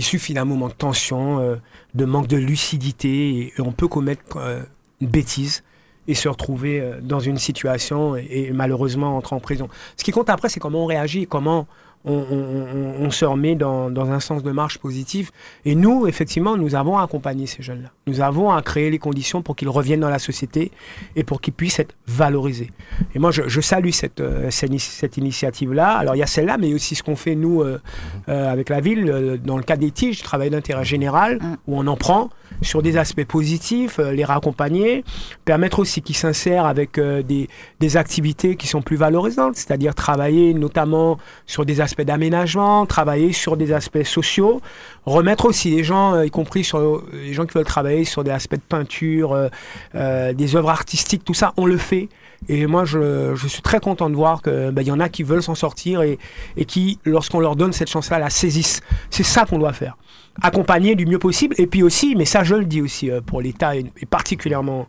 Il suffit d'un moment de tension, euh, de manque de lucidité, et, on peut commettre euh, une bêtise et se retrouver euh, dans une situation et, et malheureusement entrer en prison. Ce qui compte après, c'est comment on réagit, comment on, on- on- on se remet dans, dans un sens de marche positif. Et nous, effectivement, nous avons accompagné ces jeunes-là. Nous avons à créer les conditions pour qu'ils reviennent dans la société et pour qu'ils puissent être valorisés. Et moi, je, je salue cette, euh, cette, ini- cette initiative-là. Alors, il y a celle-là, mais aussi ce qu'on fait, nous, euh, euh, avec la ville, dans le cadre des tiges, travail d'intérêt général, Mm. où on en prend sur des aspects positifs, euh, les raccompagner, permettre aussi qu'ils s'insèrent avec des, des activités qui sont plus valorisantes, c'est-à-dire travailler notamment sur des aspects d'aménagement, travailler sur des aspects sociaux, remettre aussi les gens, euh, y compris sur les gens qui veulent travailler sur des aspects de peinture, euh, euh, des œuvres artistiques, tout ça, on le fait. Et moi, je, suis très content de voir qu'il y en a qui veulent s'en sortir et, qui, lorsqu'on leur donne cette chance-là, la saisissent. C'est ça qu'on doit faire. Accompagner du mieux possible. Et puis aussi, mais ça je le dis aussi pour l'État et particulièrement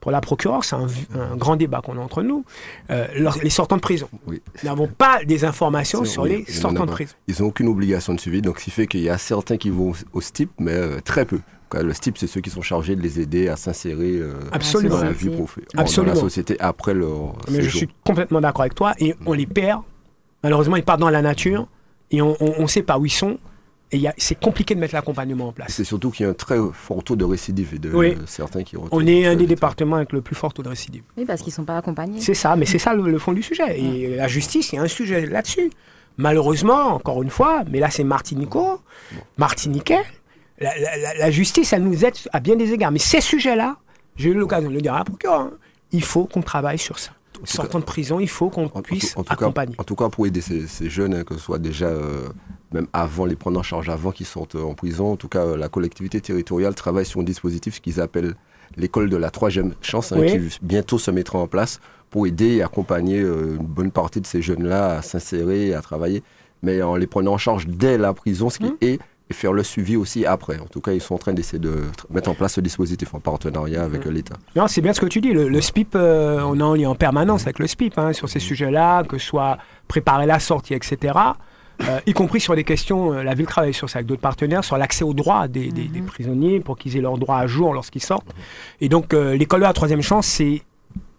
pour la procureure, c'est un, un grand débat qu'on a entre nous, euh, les sortants de prison. Oui. Nous n'avons pas des informations sur oui, les sortants de prison. Ils n'ont aucune obligation de suivi, donc ce qui fait qu'il y a certains qui vont au STIP, mais euh, très peu. Le STIP, c'est ceux qui sont chargés de les aider à s'insérer euh, dans la société. vie prof- Absolument. dans la société après leur Mais je suis complètement d'accord avec toi. Et on les perd. Malheureusement, ils partent dans la nature et on ne sait pas où ils sont. Et c'est compliqué de mettre l'accompagnement en place. C'est surtout qu'il y a un très fort taux de récidive et de Oui. certains qui On est un des départements avec le plus fort taux de récidive. Oui, parce qu'ils ne sont pas accompagnés. C'est ça, mais c'est ça le, le fond du sujet. Et la justice, il y a un sujet là-dessus. Malheureusement, encore une fois, mais là c'est Martinico, Martiniquais, la, la- la- la justice, elle nous aide à bien des égards. Mais ces sujets-là, j'ai eu l'occasion de le dire à la procureure, hein, il faut qu'on travaille sur ça. Sortant de prison, il faut qu'on En- en puisse tout- en tout cas- accompagner. en tout cas, pour aider ces, ces jeunes, hein, que ce soit déjà, euh, même avant, les prendre en charge avant qu'ils sortent euh, en prison, en tout cas, euh, la collectivité territoriale travaille sur un dispositif qu'ils appellent l'école de la troisième chance, hein, Oui. qui bientôt se mettra en place pour aider et accompagner euh, une bonne partie de ces jeunes-là à s'insérer et à travailler, mais en les prenant en charge dès la prison, ce qui est et faire le suivi aussi après. En tout cas, ils sont en train d'essayer de tr- mettre en place ce dispositif en partenariat avec euh, l'État. Non, c'est bien ce que tu dis. Le, le SPIP, euh, on est en lien en permanence avec le SPIP hein, sur ces sujets-là, que ce soit préparer la sortie, etc. Euh, y compris sur des questions, euh, la ville travaille sur ça avec d'autres partenaires, sur l'accès aux droits des, des- des prisonniers pour qu'ils aient leurs droits à jour lorsqu'ils sortent. Et donc, euh, l'école de la troisième chance, c'est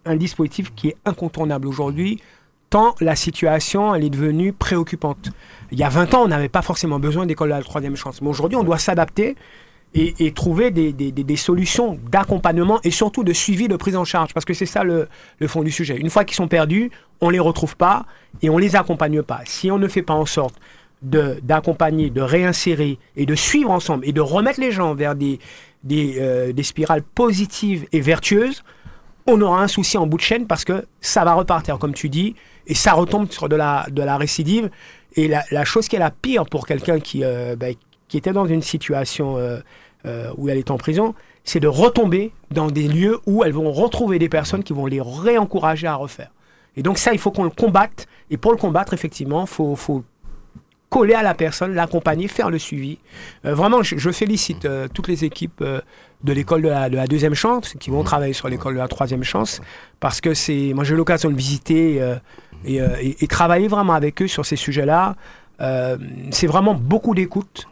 un dispositif qui est incontournable aujourd'hui, tant la situation, elle est devenue préoccupante. Il y a 20 ans, on n'avait pas forcément besoin d'école de la troisième chance. Mais aujourd'hui, on doit s'adapter et, et trouver des, des- des- solutions d'accompagnement et surtout de suivi de prise en charge. Parce que c'est ça le, le fond du sujet. Une fois qu'ils sont perdus, on ne les retrouve pas et on ne les accompagne pas. Si on ne fait pas en sorte de- d'accompagner, de, réinsérer et de suivre ensemble et de remettre les gens vers des, des, euh, des spirales positives et vertueuses, on aura un souci en bout de chaîne parce que ça va repartir, comme tu dis, et ça retombe sur de la, de la récidive. Et la, la chose qui est la pire pour quelqu'un qui, euh, ben, qui était dans une situation euh, euh, où elle est en prison, c'est de retomber dans des lieux où elles vont retrouver des personnes qui vont les réencourager à refaire. Et donc ça, il faut qu'on le combatte. Et pour le combattre, effectivement, il faut, faut coller à la personne, l'accompagner, faire le suivi. Euh, vraiment, je, je félicite euh, toutes les équipes euh, de l'école de la, de la deuxième chance qui vont travailler sur l'école de la troisième chance parce que c'est, moi j'ai eu l'occasion de visiter et, et- et travailler vraiment avec eux sur ces sujets-là. C'est vraiment beaucoup d'écoute,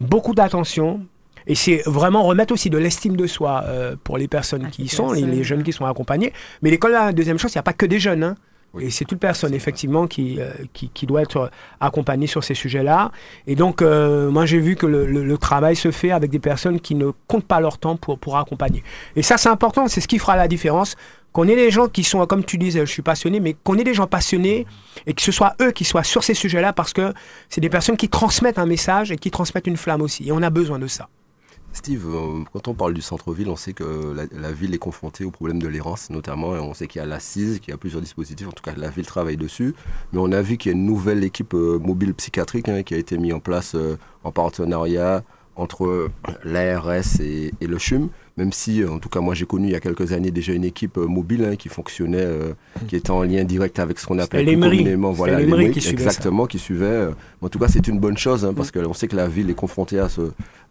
beaucoup d'attention. Et c'est vraiment remettre aussi de l'estime de soi euh, pour les personnes Ah, qui y sont, les, les jeunes qui sont accompagnés. Mais l'école la deuxième chance, il n'y a pas que des jeunes. hein. Oui. Et c'est toute personne, effectivement, qui, euh, qui, qui doit être accompagnée sur ces sujets-là. Et donc, euh, moi, j'ai vu que le, le- le travail se fait avec des personnes qui ne comptent pas leur temps pour, pour accompagner. Et ça, c'est important, c'est ce qui fera la différence. Qu'on ait des gens qui sont, comme tu disais, je suis passionné, mais qu'on ait des gens passionnés et que ce soit eux qui soient sur ces sujets-là parce que c'est des personnes qui transmettent un message et qui transmettent une flamme aussi. Et on a besoin de ça. Steve, euh, quand on parle du centre-ville, on sait que la, ville est confrontée au problème de l'errance, notamment, on sait qu'il y a l'assise, qu'il y a plusieurs dispositifs, en tout cas la ville travaille dessus, mais on a vu qu'il y a une nouvelle équipe euh, mobile psychiatrique hein, qui a été mise en place euh, en partenariat entre l'ARS et, et le CHUM, même si, euh, en tout cas, moi j'ai connu il y a quelques années déjà une équipe euh, mobile hein, qui fonctionnait, euh, qui était en lien direct avec ce qu'on appelle plus communément, voilà, les mairies qui exactement, qui suivaient. euh, en tout cas, c'est une bonne chose, hein, parce qu'on sait que la ville est confrontée à ce,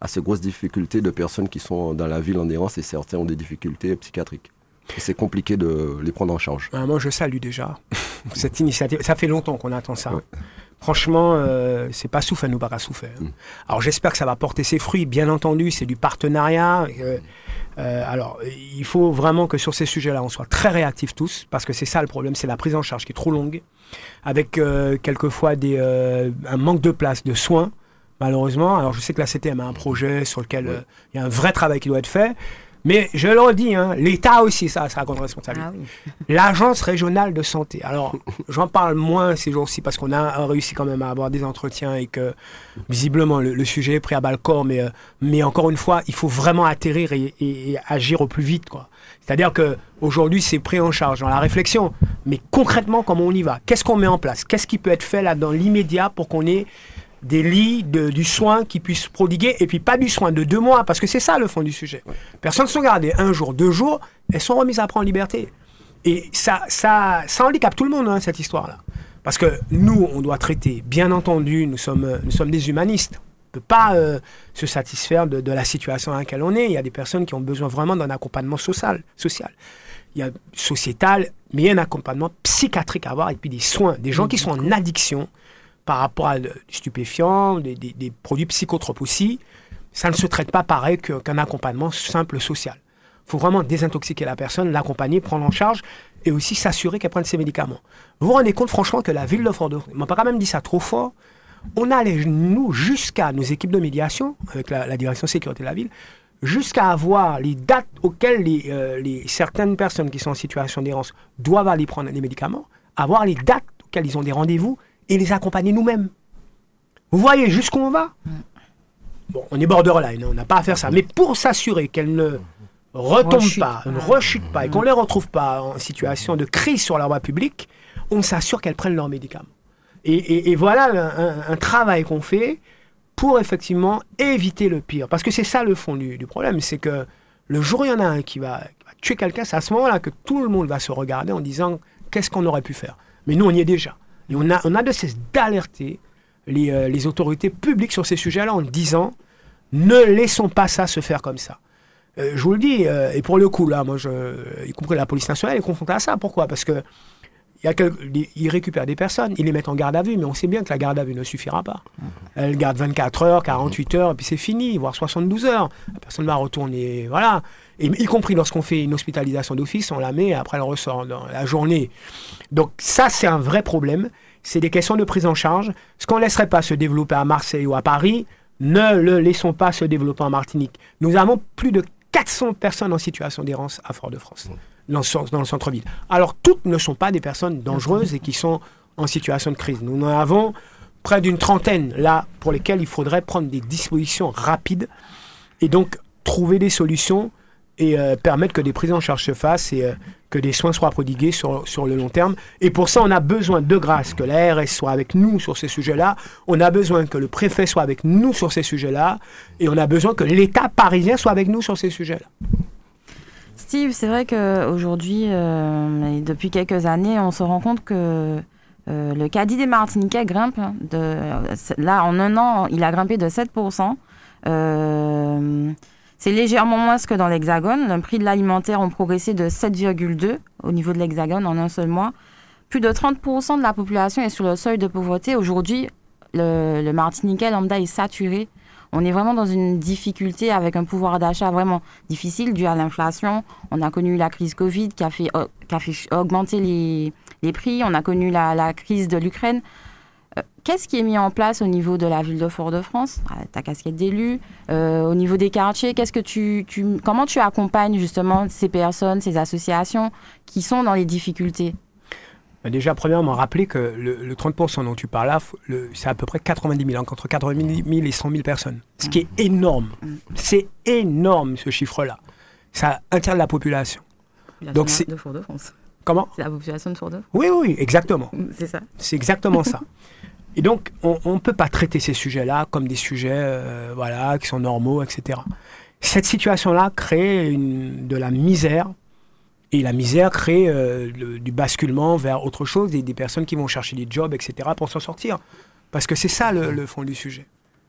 à ces grosses difficultés de personnes qui sont dans la ville en errance et certains ont des difficultés psychiatriques. Et c'est compliqué de les prendre en charge. Ah, moi, je salue déjà [LAUGHS] cette initiative. Ça fait longtemps qu'on attend ça. Ouais. Franchement, euh, c'est pas souffle à nous pas souffle. Mm. Alors j'espère que ça va porter ses fruits. Bien entendu, c'est du partenariat. euh, euh, alors, il faut vraiment que sur ces sujets-là, on soit très réactifs tous, parce que c'est ça le problème, c'est la prise en charge qui est trop longue, avec euh, quelquefois des, euh, un manque de place, de soins, malheureusement. Alors je sais que la CTM a un projet sur lequel Ouais. il y a un vrai travail qui doit être fait. Mais je le redis, hein, l'État aussi, ça, ça a grande responsabilité. Ah oui. [LAUGHS] L'agence régionale de santé. Alors, j'en parle moins ces jours-ci parce qu'on a réussi quand même à avoir des entretiens et que visiblement le, le sujet est pris à bas le corps. Mais, euh, mais encore une fois, il faut vraiment atterrir et, et- et agir au plus vite. quoi. C'est-à-dire que aujourd'hui, c'est pris en charge dans la réflexion. Mais concrètement, comment on y va? Qu'est-ce qu'on met en place? Qu'est-ce qui peut être fait là dans l'immédiat pour qu'on ait des lits, de- du soin qui puissent prodiguer, et puis pas du soin de deux mois, parce que c'est ça le fond du sujet. Personnes sont gardées un jour, deux jours, elles sont remises après en liberté. Et ça, ça, ça handicape tout le monde, hein, cette histoire-là. Parce que nous, on doit traiter, bien entendu, nous sommes, nous sommes des humanistes. On ne peut pas euh, se satisfaire de, de la situation dans laquelle on est. Il y a des personnes qui ont besoin vraiment d'un accompagnement social. social. Il y a sociétal, mais il y a un accompagnement psychiatrique à avoir, et puis des soins. Des gens qui sont en addiction par rapport à des stupéfiants, des, produits psychotropes aussi. Ça ne se traite pas pareil qu'un accompagnement simple social. Il faut vraiment désintoxiquer la personne, l'accompagner, prendre en charge et aussi s'assurer qu'elle prenne ses médicaments. Vous vous rendez compte franchement que la ville de Fort-de-France, m'a pas quand même dit ça trop fort, on allait, nous, jusqu'à nos équipes de médiation, avec la, la direction sécurité de la ville, jusqu'à avoir les dates auxquelles les, euh, les- certaines personnes qui sont en situation d'errance doivent aller prendre les médicaments, avoir les dates auxquelles ils ont des rendez-vous et les accompagner nous-mêmes. Vous voyez jusqu'où on va Bon, on est borderline, on n'a pas à faire ça. Mais pour s'assurer qu'elles ne retombent Rechute pas, pas. ne rechutent pas et qu'on ne les retrouve pas en situation de crise sur la voie publique, on s'assure qu'elles prennent leurs médicaments. Et, et- et voilà un, un- un travail qu'on fait pour effectivement éviter le pire. Parce que c'est ça le fond du, du problème, c'est que le jour où il y en a un qui va, qui va tuer quelqu'un, c'est à ce moment-là que tout le monde va se regarder en disant qu'est-ce qu'on aurait pu faire? Mais nous, on y est déjà. Et on a, on a de cesse d'alerter les, euh, les autorités publiques sur ces sujets-là en disant ne laissons pas ça se faire comme ça. Euh, je vous le dis, euh, et pour le coup, là, moi, je, y compris la police nationale est confrontée à ça. Pourquoi? Parce que il y a récupèrent des personnes, ils les mettent en garde à vue, mais on sait bien que la garde à vue ne suffira pas. Elle garde 24 heures, 48 heures, et puis c'est fini, voire 72 heures. La personne va retourner, voilà. Et, y compris lorsqu'on fait une hospitalisation d'office, on la met, après elle ressort dans la journée. Donc ça, c'est un vrai problème. C'est des questions de prise en charge. Ce qu'on ne laisserait pas se développer à Marseille ou à Paris, ne le laissons pas se développer en Martinique. Nous avons plus de 400 personnes en situation d'errance à Fort-de-France, dans, le centre-ville. Alors, toutes ne sont pas des personnes dangereuses et qui sont en situation de crise. Nous en avons près d'une trentaine, là, pour lesquelles il faudrait prendre des dispositions rapides et donc trouver des solutions et euh, permettre que des prises en charge se fassent et euh, que des soins soient prodigués sur, sur le long terme. Et pour ça, on a besoin de grâce que l'ARS soit avec nous sur ces sujets-là, on a besoin que le préfet soit avec nous sur ces sujets-là, et on a besoin que l'État parisien soit avec nous sur ces sujets-là. Steve, c'est vrai qu'aujourd'hui, euh, depuis quelques années, on se rend compte que Euh, le caddie des Martiniquais grimpe. hein, De, là, en un an, il a grimpé de 7%. Euh, c'est légèrement moins que dans l'Hexagone. Le prix de l'alimentaire ont progressé de 7,2 au niveau de l'Hexagone en un seul mois. Plus de 30% de la population est sur le seuil de pauvreté. Aujourd'hui, le, le Martiniquais lambda est saturé. On est vraiment dans une difficulté avec un pouvoir d'achat vraiment difficile dû à l'inflation. On a connu la crise Covid qui a fait, qui a fait augmenter les, les prix. On a connu la, la crise de l'Ukraine. Euh, Qu'est-ce qui est mis en place au niveau de la ville de Fort-de-France? Ah, Ta casquette d'élu, euh, au niveau des quartiers, qu'est-ce que tu, tu, comment tu accompagnes justement ces personnes, ces associations qui sont dans les difficultés? Bah, Déjà, premièrement, rappeler que le, le 30% dont tu parles là, c'est à peu près 90 000, entre 80 000 et 100 000 personnes. Ce qui est énorme. C'est énorme, ce chiffre-là. Ça de la population. Donc c'est- de Fort-de-France. Comment? C'est la population de Fort-de-France. Oui, oui, exactement. C'est ça. C'est exactement ça. [LAUGHS] Et donc, on ne peut pas traiter ces sujets-là comme des sujets euh, voilà, qui sont normaux, etc. Cette situation-là crée une- de la misère. Et la misère crée euh, le- du basculement vers autre chose, des personnes qui vont chercher des jobs, etc., pour s'en sortir. Parce que c'est ça le, le fond du sujet.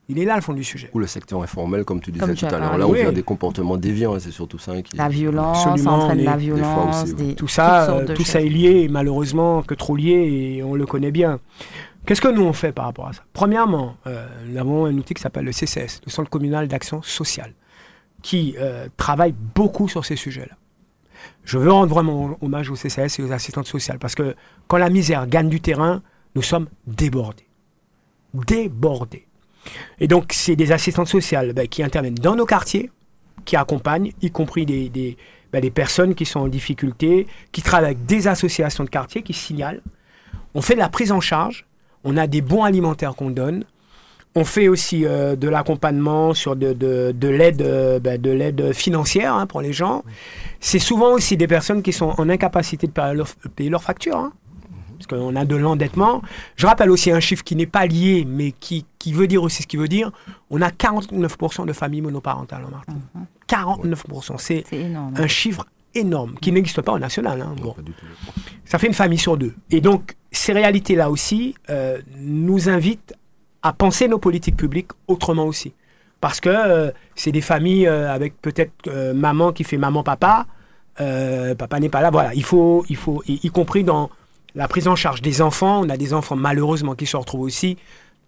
Il est là le fond du sujet. Ou le secteur informel, comme tu disais Comme tu tout as à l'heure. Là, on Oui. vient des comportements déviants, et c'est surtout ça qui. La violence, Absolument, entraîne les- la violence, aussi, oui. des, Tout ça, euh, tout ça est lié, et malheureusement, que trop lié, et on le connaît bien. Qu'est-ce que nous on fait par rapport à ça? Premièrement, euh, nous avons un outil qui s'appelle le CCS, le Centre communal d'action sociale, qui euh, travaille beaucoup sur ces sujets-là. Je veux rendre vraiment hommage au CCS et aux assistantes sociales, parce que quand la misère gagne du terrain, nous sommes débordés. Débordés. Et donc, c'est des assistantes sociales ben, qui interviennent dans nos quartiers, qui accompagnent, y compris des, des, ben, des personnes qui sont en difficulté, qui travaillent avec des associations de quartier, qui signalent. On fait de la prise en charge, on a des bons alimentaires qu'on donne, on fait aussi euh, de l'accompagnement sur de, de, de l'aide euh, ben, de l'aide financière hein, pour les gens. C'est souvent aussi des personnes qui sont en incapacité de payer leurs payer leurs factures. hein. Parce qu'on a de l'endettement. Je rappelle aussi un chiffre qui n'est pas lié, mais qui, qui veut dire aussi ce qu'il veut dire. On a 49% de familles monoparentales en Martinique. 49%. C'est C'est un chiffre énorme qui n'existe pas au national. hein. Bon. Ça fait une famille sur deux. Et donc, ces réalités-là aussi euh, nous invitent à penser nos politiques publiques autrement aussi. Parce que euh, c'est des familles euh, avec peut-être euh, maman qui fait maman-papa, papa n'est pas là. Voilà, il faut, il faut, y, compris dans la prise en charge des enfants, on a des enfants malheureusement qui se retrouvent aussi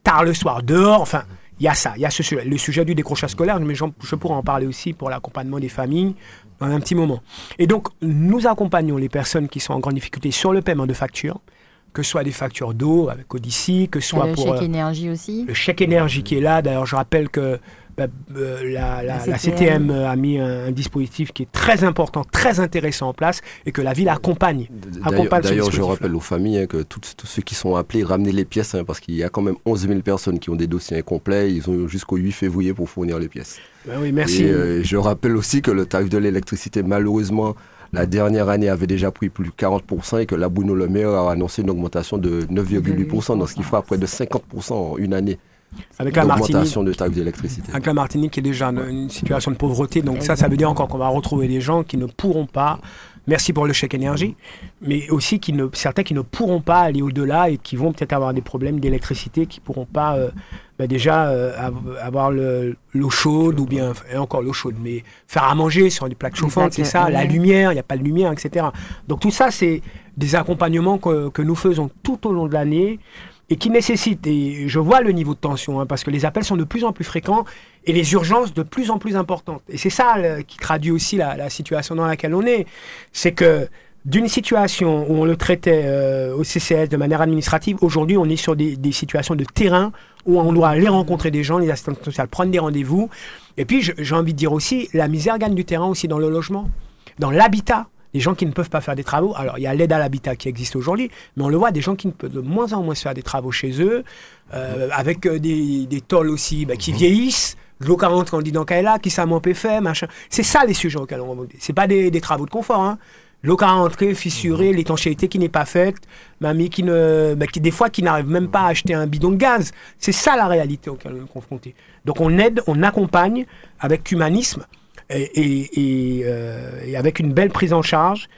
tard le soir dehors. Enfin, il y a ça, il y a ce le sujet du décrochage scolaire, mais j'en- je pourrais en parler aussi pour l'accompagnement des familles dans un petit moment. Et donc, nous accompagnons les personnes qui sont en grande difficulté sur le paiement de factures, que ce soit des factures d'eau avec Odyssey, que ce soit le pour chèque euh, énergie aussi. le chèque énergie qui est là. D'ailleurs, je rappelle que bah, euh, la, la- La la CTM. CTM a mis un, un dispositif qui est très important, très intéressant en place et que la ville accompagne. D'ailleurs, je rappelle aux familles hein, que tous tous ceux qui sont appelés, ramenez les pièces, hein, parce qu'il y a quand même 11 000 personnes qui ont des dossiers incomplets. Ils ont jusqu'au 8 février pour fournir les pièces. Ben oui, merci. Et euh, je rappelle aussi que le tarif de l'électricité, malheureusement, la dernière année avait déjà pris plus de 40% et que la Bruno Le Maire a annoncé une augmentation de 9,8%, donc ce qui fera près de 50% en une année avec la Martinique, d'augmentation de tarif d'électricité. avec la Martinique qui est déjà dans une situation de pauvreté. Donc ça, ça veut dire encore qu'on va retrouver des gens qui ne pourront pas. Merci pour le chèque énergie, mais aussi qui ne, certains qui ne pourront pas aller au-delà et qui vont peut-être avoir des problèmes d'électricité, qui pourront pas euh, bah, déjà euh, av- avoir le- l'eau chaude ou bien et encore l'eau chaude, mais faire à manger sur des plaques chauffantes, c'est ça, la lumière, il n'y a pas de lumière, etc. Donc tout ça, c'est des accompagnements que, que nous faisons tout au long de l'année et qui nécessitent, et je vois le niveau de tension, hein, parce que les appels sont de plus en plus fréquents et les urgences de plus en plus importantes. Et c'est ça qui traduit aussi la, la situation dans laquelle on est. C'est que d'une situation où on le traitait euh, au CCS de manière administrative, aujourd'hui on est sur des, des situations de terrain où on doit aller rencontrer des gens, les assistantes sociales, prendre des rendez-vous. Et puis j'ai envie de dire aussi, la misère gagne du terrain aussi dans le logement, dans l'habitat. Des gens qui ne peuvent pas faire des travaux. Alors, il y a l'aide à l'habitat qui existe aujourd'hui, mais on le voit, des gens qui ne peuvent de moins en moins se faire des travaux chez eux, euh, avec euh, des, des tôles aussi bah, qui vieillissent, l'eau 40 quand on dit dans Kaila, qui ça fait, machin. C'est ça les sujets auxquels on va monter. C'est pas des, des travaux de confort, hein. L'eau 40 fissurée, l'étanchéité qui n'est pas faite, mamie qui ne, bah, qui des fois qui n'arrive même pas à acheter un bidon de gaz. C'est ça la réalité auquel on est confronté. Donc on aide, on accompagne avec humanisme et, et- euh, et avec une belle prise en charge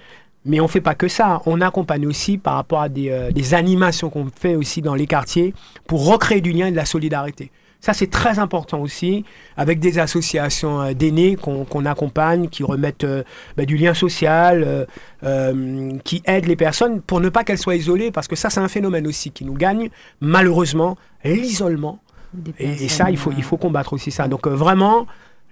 Mais on ne fait pas que ça. On accompagne aussi par rapport à des, euh, des animations qu'on fait aussi dans les quartiers pour recréer du lien et de la solidarité. Ça, c'est très important aussi, avec des associations euh, d'aînés qu'on qu'on accompagne, qui remettent euh, bah, du lien social, euh, euh, qui aident les personnes pour ne pas qu'elles soient isolées, parce que ça, c'est un phénomène aussi qui nous gagne, malheureusement, l'isolement. Et, et ça, il faut, euh, il faut combattre aussi ça. Donc euh, vraiment,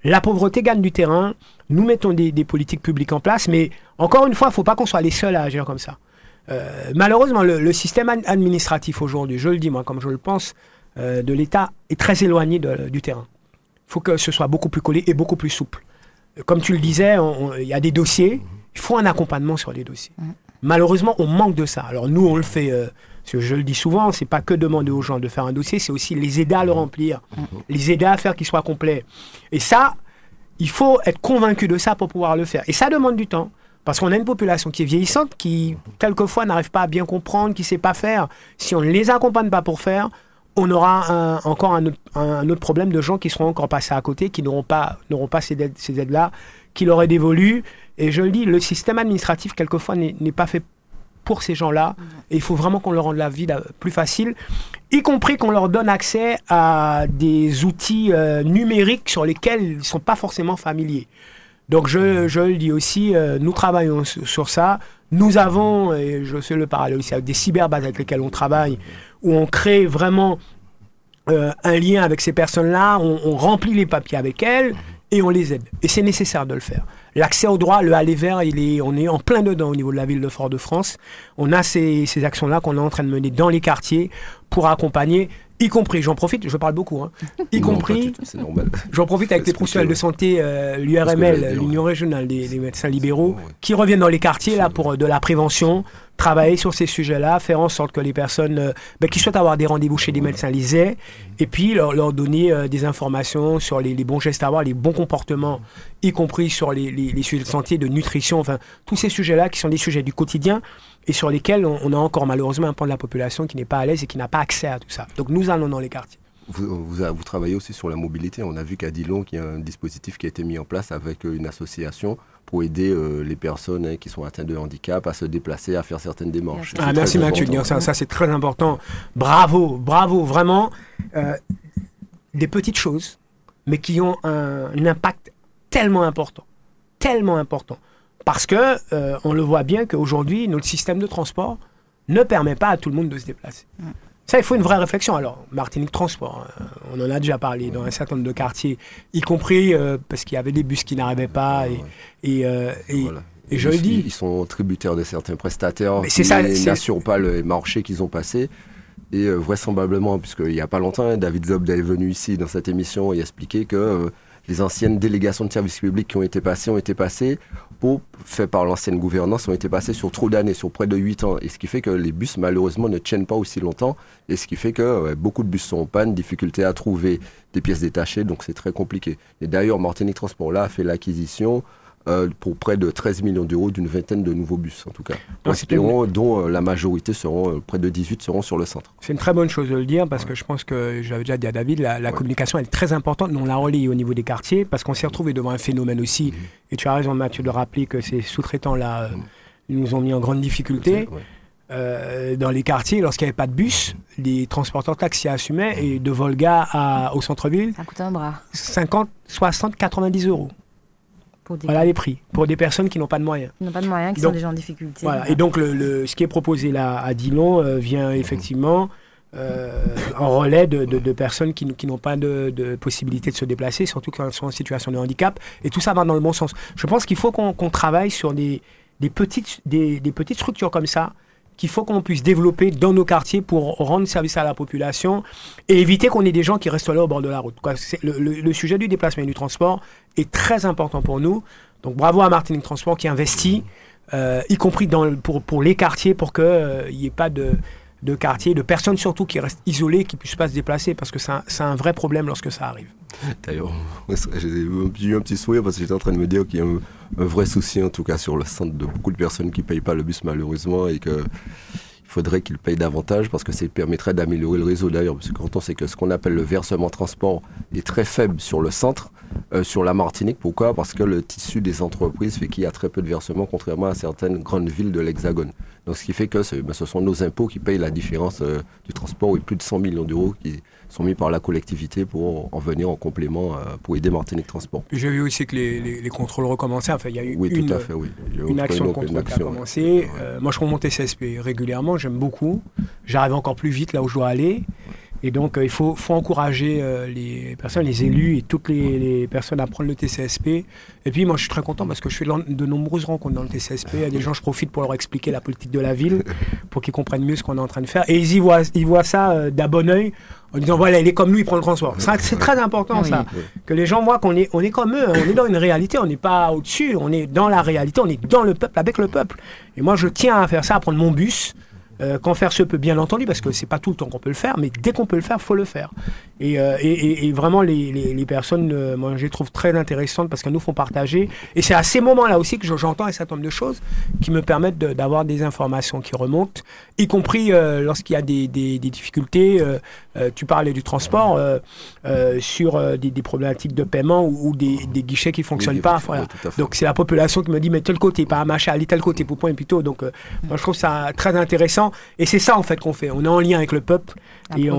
la pauvreté gagne du terrain. Nous mettons des, des politiques publiques en place, mais encore une fois, il ne faut pas qu'on soit les seuls à agir comme ça. Euh, malheureusement, le, le système ad- administratif aujourd'hui, je le dis moi comme je le pense, euh, de l'État est très éloigné de- du terrain. Il faut que ce soit beaucoup plus collé et beaucoup plus souple. Comme tu le disais, il y a des dossiers, il faut un accompagnement sur les dossiers. Malheureusement, on manque de ça. Alors nous, on le fait, euh, parce que je le dis souvent, c'est pas que demander aux gens de faire un dossier, c'est aussi les aider à le remplir, les aider à faire qu'il soit complet. Et ça, il faut être convaincu de ça pour pouvoir le faire. Et ça demande du temps. Parce qu'on a une population qui est vieillissante, qui quelquefois n'arrive pas à bien comprendre, qui ne sait pas faire. Si on ne les accompagne pas pour faire, on aura encore un autre, problème de gens qui seront encore passés à côté, qui n'auront pas, ces aides- ces aides-là, qui leur est dévolu. Et je le dis, le système administratif, quelquefois, n'est pas fait pour ces gens-là. Et il faut vraiment qu'on leur rende la vie plus facile, y compris qu'on leur donne accès à des outils euh, numériques sur lesquels ils ne sont pas forcément familiers. Donc je, je le dis aussi, euh, nous travaillons sur, ça. Nous avons, et je fais le parallèle aussi avec des cyberbases avec lesquelles on travaille, où on crée vraiment euh, un lien avec ces personnes-là, on, on remplit les papiers avec elles et on les aide. Et c'est nécessaire de le faire. L'accès au droit, le aller vert, il est, on est en plein dedans au niveau de la ville de Fort-de-France. On a ces, ces actions-là qu'on est en train de mener dans les quartiers pour accompagner, y compris, j'en profite, je parle beaucoup, hein, y Non, compris. J'en profite avec les professionnels de santé, euh, l'URML, l'Union régionale des, des médecins libéraux, Ouais. qui reviennent dans les quartiers là pour euh, de la prévention, travailler sur ces sujets-là, faire en sorte que les personnes euh, ben, qui souhaitent avoir des rendez-vous chez des médecins les aient, et puis leur, leur donner euh, des informations sur les, les bons gestes à avoir, les bons comportements, y compris sur les, les- les sujets de santé, de nutrition, enfin tous ces sujets-là qui sont des sujets du quotidien et sur lesquels on, on a encore malheureusement un pan de la population qui n'est pas à l'aise et qui n'a pas accès à tout ça. Donc nous allons dans les quartiers. Vous, vous travaillez aussi sur la mobilité. On a vu qu'à Dillon, qu'il y a un dispositif qui a été mis en place avec euh, une association pour aider euh, les personnes hein, qui sont atteintes de handicap à se déplacer, à faire certaines démarches. Ah, merci Mathieu ça, ça c'est très important. Bravo, bravo, vraiment. Euh, des petites choses, mais qui ont un, un impact tellement important, tellement important. Parce que euh, on le voit bien qu'aujourd'hui, notre système de transport ne permet pas à tout le monde de se déplacer. Ça, il faut une vraie réflexion. Alors, Martinique Transport, hein, on en a déjà parlé dans un certain nombre de quartiers, y compris euh, parce qu'il y avait des bus qui n'arrivaient pas. Et, et, euh, et- Voilà. et je le dis. Ils sont tributaires de certains prestataires Mais c'est qui n'assurent pas le marché qu'ils ont passé. Et euh, vraisemblablement, puisqu'il n'y a pas longtemps, David Zob est venu ici dans cette émission et expliquer que les anciennes délégations de services publics qui ont été passées ont été passées, pour, fait par l'ancienne gouvernance, ont été passées sur trop d'années, sur près de 8 ans. Et ce qui fait que les bus, malheureusement, ne tiennent pas aussi longtemps. Et ce qui fait que beaucoup de bus sont en panne, difficulté à trouver des pièces détachées, donc c'est très compliqué. Et d'ailleurs, Martinique Transport là a fait l'acquisition euh, pour près de 13 millions d'euros d'une vingtaine de nouveaux bus, en tout cas. Une- dont euh, la majorité seront, euh, près de 18 seront sur le centre. C'est une très bonne chose de le dire parce que je pense que j'avais déjà dit à David, la, la Ouais. communication elle est très importante. Nous, on la relie au niveau des quartiers parce qu'on s'est retrouvé devant un phénomène aussi. Et tu as raison, Mathieu, de rappeler que ces sous-traitants là euh, Mhm. nous ont mis en grande difficulté. Euh, dans les quartiers, lorsqu'il n'y avait pas de bus, les transporteurs taxis assumaient et de Volga à, au centre-ville, Ça coûte un bras 50, 60, 90 euros. Pour des Voilà les prix pour des personnes qui n'ont pas de moyens. qui n'ont pas de moyens, qui Donc, sont déjà en difficulté. Voilà. Et donc, le, le- ce qui est proposé là à Dillon euh, vient effectivement euh, en relais de, de- de personnes qui, qui n'ont pas de, de possibilité de se déplacer, surtout quand elles sont en situation de handicap. Et tout ça va dans le bon sens. Je pense qu'il faut qu'on qu'on travaille sur des, des petites, des, des petites structures comme ça qu'il faut qu'on puisse développer dans nos quartiers pour rendre service à la population et éviter qu'on ait des gens qui restent là au bord de la route. Le, sujet du déplacement et du transport est très important pour nous. Donc bravo à Martinique Transport qui investit, euh, y compris pour, les quartiers, pour qu'il n'y ait pas de, de quartiers, de personnes surtout qui restent isolées, qui ne puissent pas se déplacer, parce que c'est un, un vrai problème lorsque ça arrive. D'ailleurs, [LAUGHS] j'ai eu un petit sourire parce que j'étais en train de me dire qu'il y a un, un vrai souci, en tout cas, sur le centre de beaucoup de personnes qui ne payent pas le bus, malheureusement, et que. Faudrait qu'ils payent davantage parce que ça permettrait d'améliorer le réseau d'ailleurs. Parce que quand on sait que ce qu'on appelle le versement transport est très faible sur le centre, euh, sur la Martinique. Pourquoi? Parce que le tissu des entreprises fait qu'il y a très peu de versements, contrairement à certaines grandes villes de l'Hexagone. Donc ce qui fait que ben, ce sont nos impôts qui payent la différence euh, du transport et plus de 100 millions d'euros qui sont mis par la collectivité pour en venir en complément euh, pour aider Martinique Transport. J'ai vu aussi que les, les, contrôles recommençaient. Enfin, il y a eu oui, une, tout à fait, oui. une action de contrôle qui a commencé. moi, je remonte CSP régulièrement, j'aime beaucoup. J'arrive encore plus vite là où je dois aller. Et donc, euh, il faut, faut encourager euh, les personnes, les élus et toutes les, personnes à prendre le TCSP. Et puis, moi, je suis très content parce que je fais de nombreuses rencontres dans le TCSP. Il y a des gens, je profite pour leur expliquer la politique de la ville, pour qu'ils comprennent mieux ce qu'on est en train de faire. Et ils y voient, ils voient ça euh, d'un bon oeil en disant voilà, il est comme nous, il prend le transport. C'est très important ça, que les gens voient qu'on est, on est comme eux, on est dans une réalité, on n'est pas au-dessus, on est dans la réalité, on est dans le peuple, avec le peuple. Et moi, je tiens à faire ça, à prendre mon bus. Euh, quand faire se peut, bien entendu, parce que c'est pas tout le temps qu'on peut le faire, mais dès qu'on peut le faire, faut le faire. Et, euh, vraiment, les, personnes, euh, moi, je les trouve très intéressantes parce qu'elles nous font partager. Et c'est à ces moments-là aussi que j'entends un certain nombre de choses qui me permettent d'avoir des informations qui remontent, y compris lorsqu'il y a des difficultés. Tu parlais du transport sur des, des, problématiques de paiement ou, des, guichets qui fonctionnent pas. Donc c'est la population qui me dit mais tel côté, pas un machin, allez tel côté pour point plutôt. Donc moi je trouve ça très intéressant et c'est ça, en fait, qu'on fait. On est en lien avec le peuple. et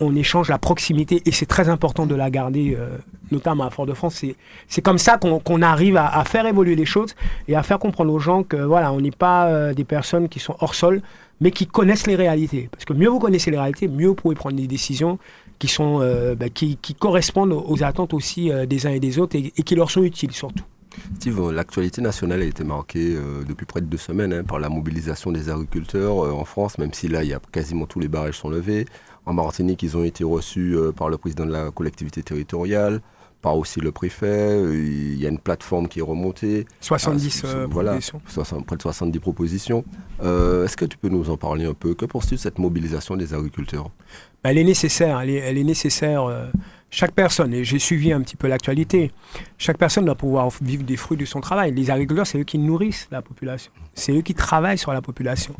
On, échange la proximité. Et c'est très important de la garder, euh, notamment à Fort-de-France. C'est comme ça qu'on arrive à, faire évoluer les choses et à faire comprendre aux gens que, voilà, on n'est pas euh, des personnes qui sont hors sol, mais qui connaissent les réalités. Parce que mieux vous connaissez les réalités, mieux vous pouvez prendre des décisions qui, sont, euh, bah, qui, correspondent aux attentes aussi des uns et des autres et qui leur sont utiles surtout. Steve, l'actualité nationale a été marquée euh, depuis près de deux semaines hein, par la mobilisation des agriculteurs euh, en France, même si là, il y a quasiment tous les barrages sont levés. En Martinique, ils ont été reçus euh, par le président de la collectivité territoriale, par aussi le préfet. Il y a une plateforme qui est remontée. 70 ah, propositions. près de 70 propositions. Est-ce que tu peux nous en parler un peu? Que penses-tu de cette mobilisation des agriculteurs? Elle est nécessaire. Elle est, elle est nécessaire chaque personne, et j'ai suivi un petit peu l'actualité, chaque personne doit pouvoir vivre des fruits de son travail. Les agriculteurs, c'est eux qui nourrissent la population. C'est eux qui travaillent sur la population.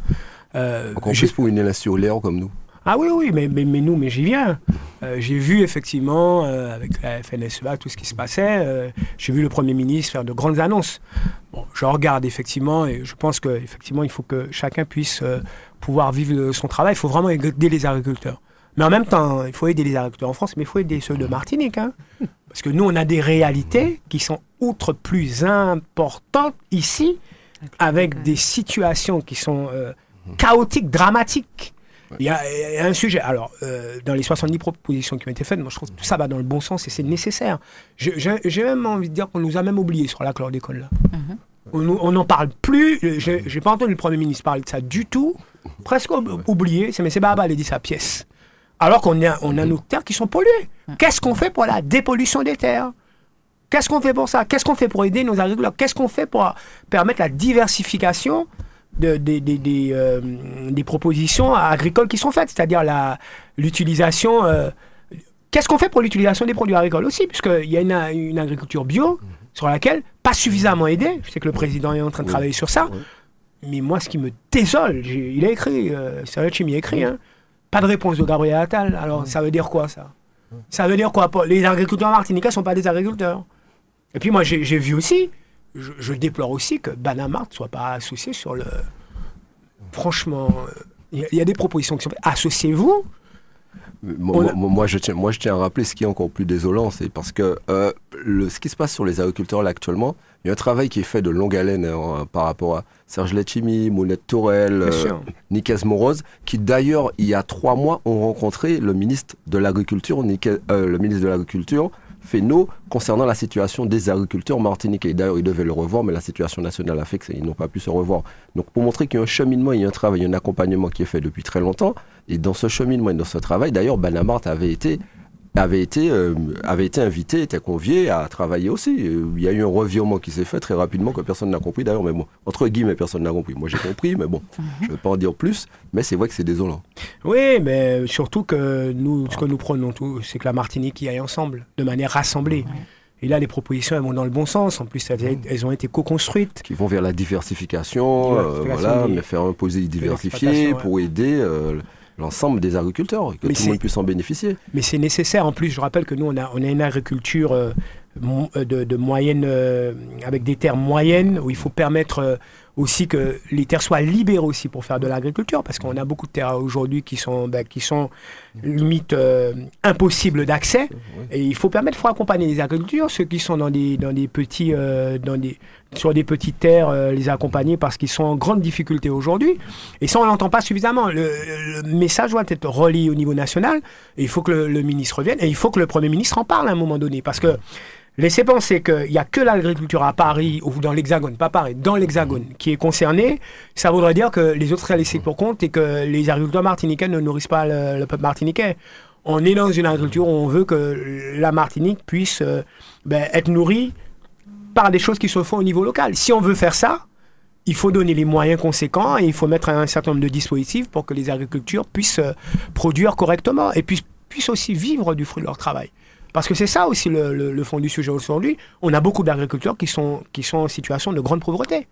Euh, Encore plus pour une nation comme nous. Ah oui, oui, mais, mais, nous, mais j'y viens. Euh, j'ai vu effectivement, euh, avec la FNSEA, tout ce qui se passait. Euh, j'ai vu le Premier ministre faire de grandes annonces. Bon, je regarde effectivement, et je pense qu'effectivement, il faut que chacun puisse pouvoir vivre son travail. Il faut vraiment aider les agriculteurs. Mais en même temps, il faut aider les agriculteurs en France, mais il faut aider ceux de Martinique. Hein. Parce que nous, on a des réalités qui sont outre plus importantes ici, avec des situations qui sont chaotiques, dramatiques. Il y, a, un sujet. Alors, euh, dans les 70 propositions qui ont été faites, moi, je trouve que tout ça va dans le bon sens et c'est nécessaire. J'ai même envie de dire qu'on nous a même oubliés sur la chlordécone là. Mhm. On n'en parle plus. J'ai pas entendu le Premier ministre parler de ça du tout. Presque oublié. Mais c'est Baba qui dit sa pièce. Alors qu'on a, on a nos terres qui sont polluées. Qu'est-ce qu'on fait pour la dépollution des terres? Qu'est-ce qu'on fait pour ça? Qu'est-ce qu'on fait pour aider nos agriculteurs? Qu'est-ce qu'on fait pour permettre la diversification de, euh, des propositions agricoles qui sont faites C'est-à-dire l'utilisation... Euh, qu'est-ce qu'on fait pour l'utilisation des produits agricoles aussi Puisqu'il y a une, agriculture bio sur laquelle, pas suffisamment aidée, je sais que le président est en train de travailler sur ça, mais moi, ce qui me désole, il a écrit, euh, c'est Chimie a écrit, hein, pas de réponse de Gabriel Attal. Alors, ça veut dire quoi, ça? Ça veut dire quoi? Les agriculteurs martiniquais ne sont pas des agriculteurs. Et puis, moi, j'ai vu aussi, je, déplore aussi que Banamart ne soit pas associé sur le. Franchement, il y, a des propositions qui sont Associez-vous. Moi, je tiens, moi, je tiens à rappeler ce qui est encore plus désolant, c'est parce que euh, le, ce qui se passe sur les agriculteurs là actuellement, il y a un travail qui est fait de longue haleine hein, par rapport à Serge Letchimi, Mounette Tourelle, euh, Moroz, qui d'ailleurs, il y a trois mois, ont rencontré le ministre de l'Agriculture, euh, le ministre de l'Agriculture, Fesneau, concernant la situation des agriculteurs martiniquais. D'ailleurs, ils devaient le revoir, mais la situation nationale a fait qu'ils n'ont pas pu se revoir. Donc, pour montrer qu'il y a un cheminement, il y a un travail, il y a un accompagnement qui est fait depuis très longtemps, et dans ce cheminement et dans ce travail, d'ailleurs, Banamart avait été avait été, euh, avait été invité, était convié à travailler aussi. Euh, il y a eu un revirement qui s'est fait très rapidement que personne n'a compris d'ailleurs, mais bon, entre guillemets, personne n'a compris. Moi j'ai compris, mais bon, je ne vais pas en dire plus, mais c'est vrai que c'est désolant. Oui, mais surtout que nous, ce que nous prenons tout, c'est que la Martinique y aille ensemble, de manière rassemblée. Et là, les propositions, elles vont dans le bon sens. En plus, elles, elles ont été co-construites. Qui vont vers la diversification, euh, voilà, mais faire un posé diversifié l'exploitation, pour aider euh, l'ensemble des agriculteurs, que Mais tout le monde puisse en bénéficier. Mais c'est nécessaire. En plus, je rappelle que nous, on a, on a une agriculture euh, euh, de, de moyenne, euh, avec des terres moyennes, où il faut permettre aussi que les terres soient libérées aussi pour faire de l'agriculture, parce qu'on a beaucoup de terres aujourd'hui qui sont, ben, qui sont limite euh, impossibles d'accès. Et il faut permettre, il faut accompagner les agricultures, ceux qui sont dans des, dans des petits, euh, dans des, sur des petites terres, euh, les accompagner parce qu'ils sont en grande difficulté aujourd'hui. Et ça, on l'entend pas suffisamment. Le, le message doit être relayé au niveau national. Et il faut que le, le ministre revienne. Et il faut que le Premier ministre en parle à un moment donné. Parce que laissez penser qu'il n'y a que l'agriculture à Paris ou dans l'Hexagone, pas Paris, dans l'Hexagone qui est concernée. Ça voudrait dire que les autres seraient laissés pour compte et que les agriculteurs martiniquais ne nourrissent pas le, le peuple martiniquais. On est dans une agriculture où on veut que la Martinique puisse euh, ben, être nourrie par des choses qui se font au niveau local. Si on veut faire ça, il faut donner les moyens conséquents et il faut mettre un certain nombre de dispositifs pour que les agricultures puissent euh, produire correctement et puissent aussi vivre du fruit de leur travail. Parce que c'est ça aussi le, fond du sujet aujourd'hui. On a beaucoup d'agriculteurs qui sont, en situation de grande pauvreté.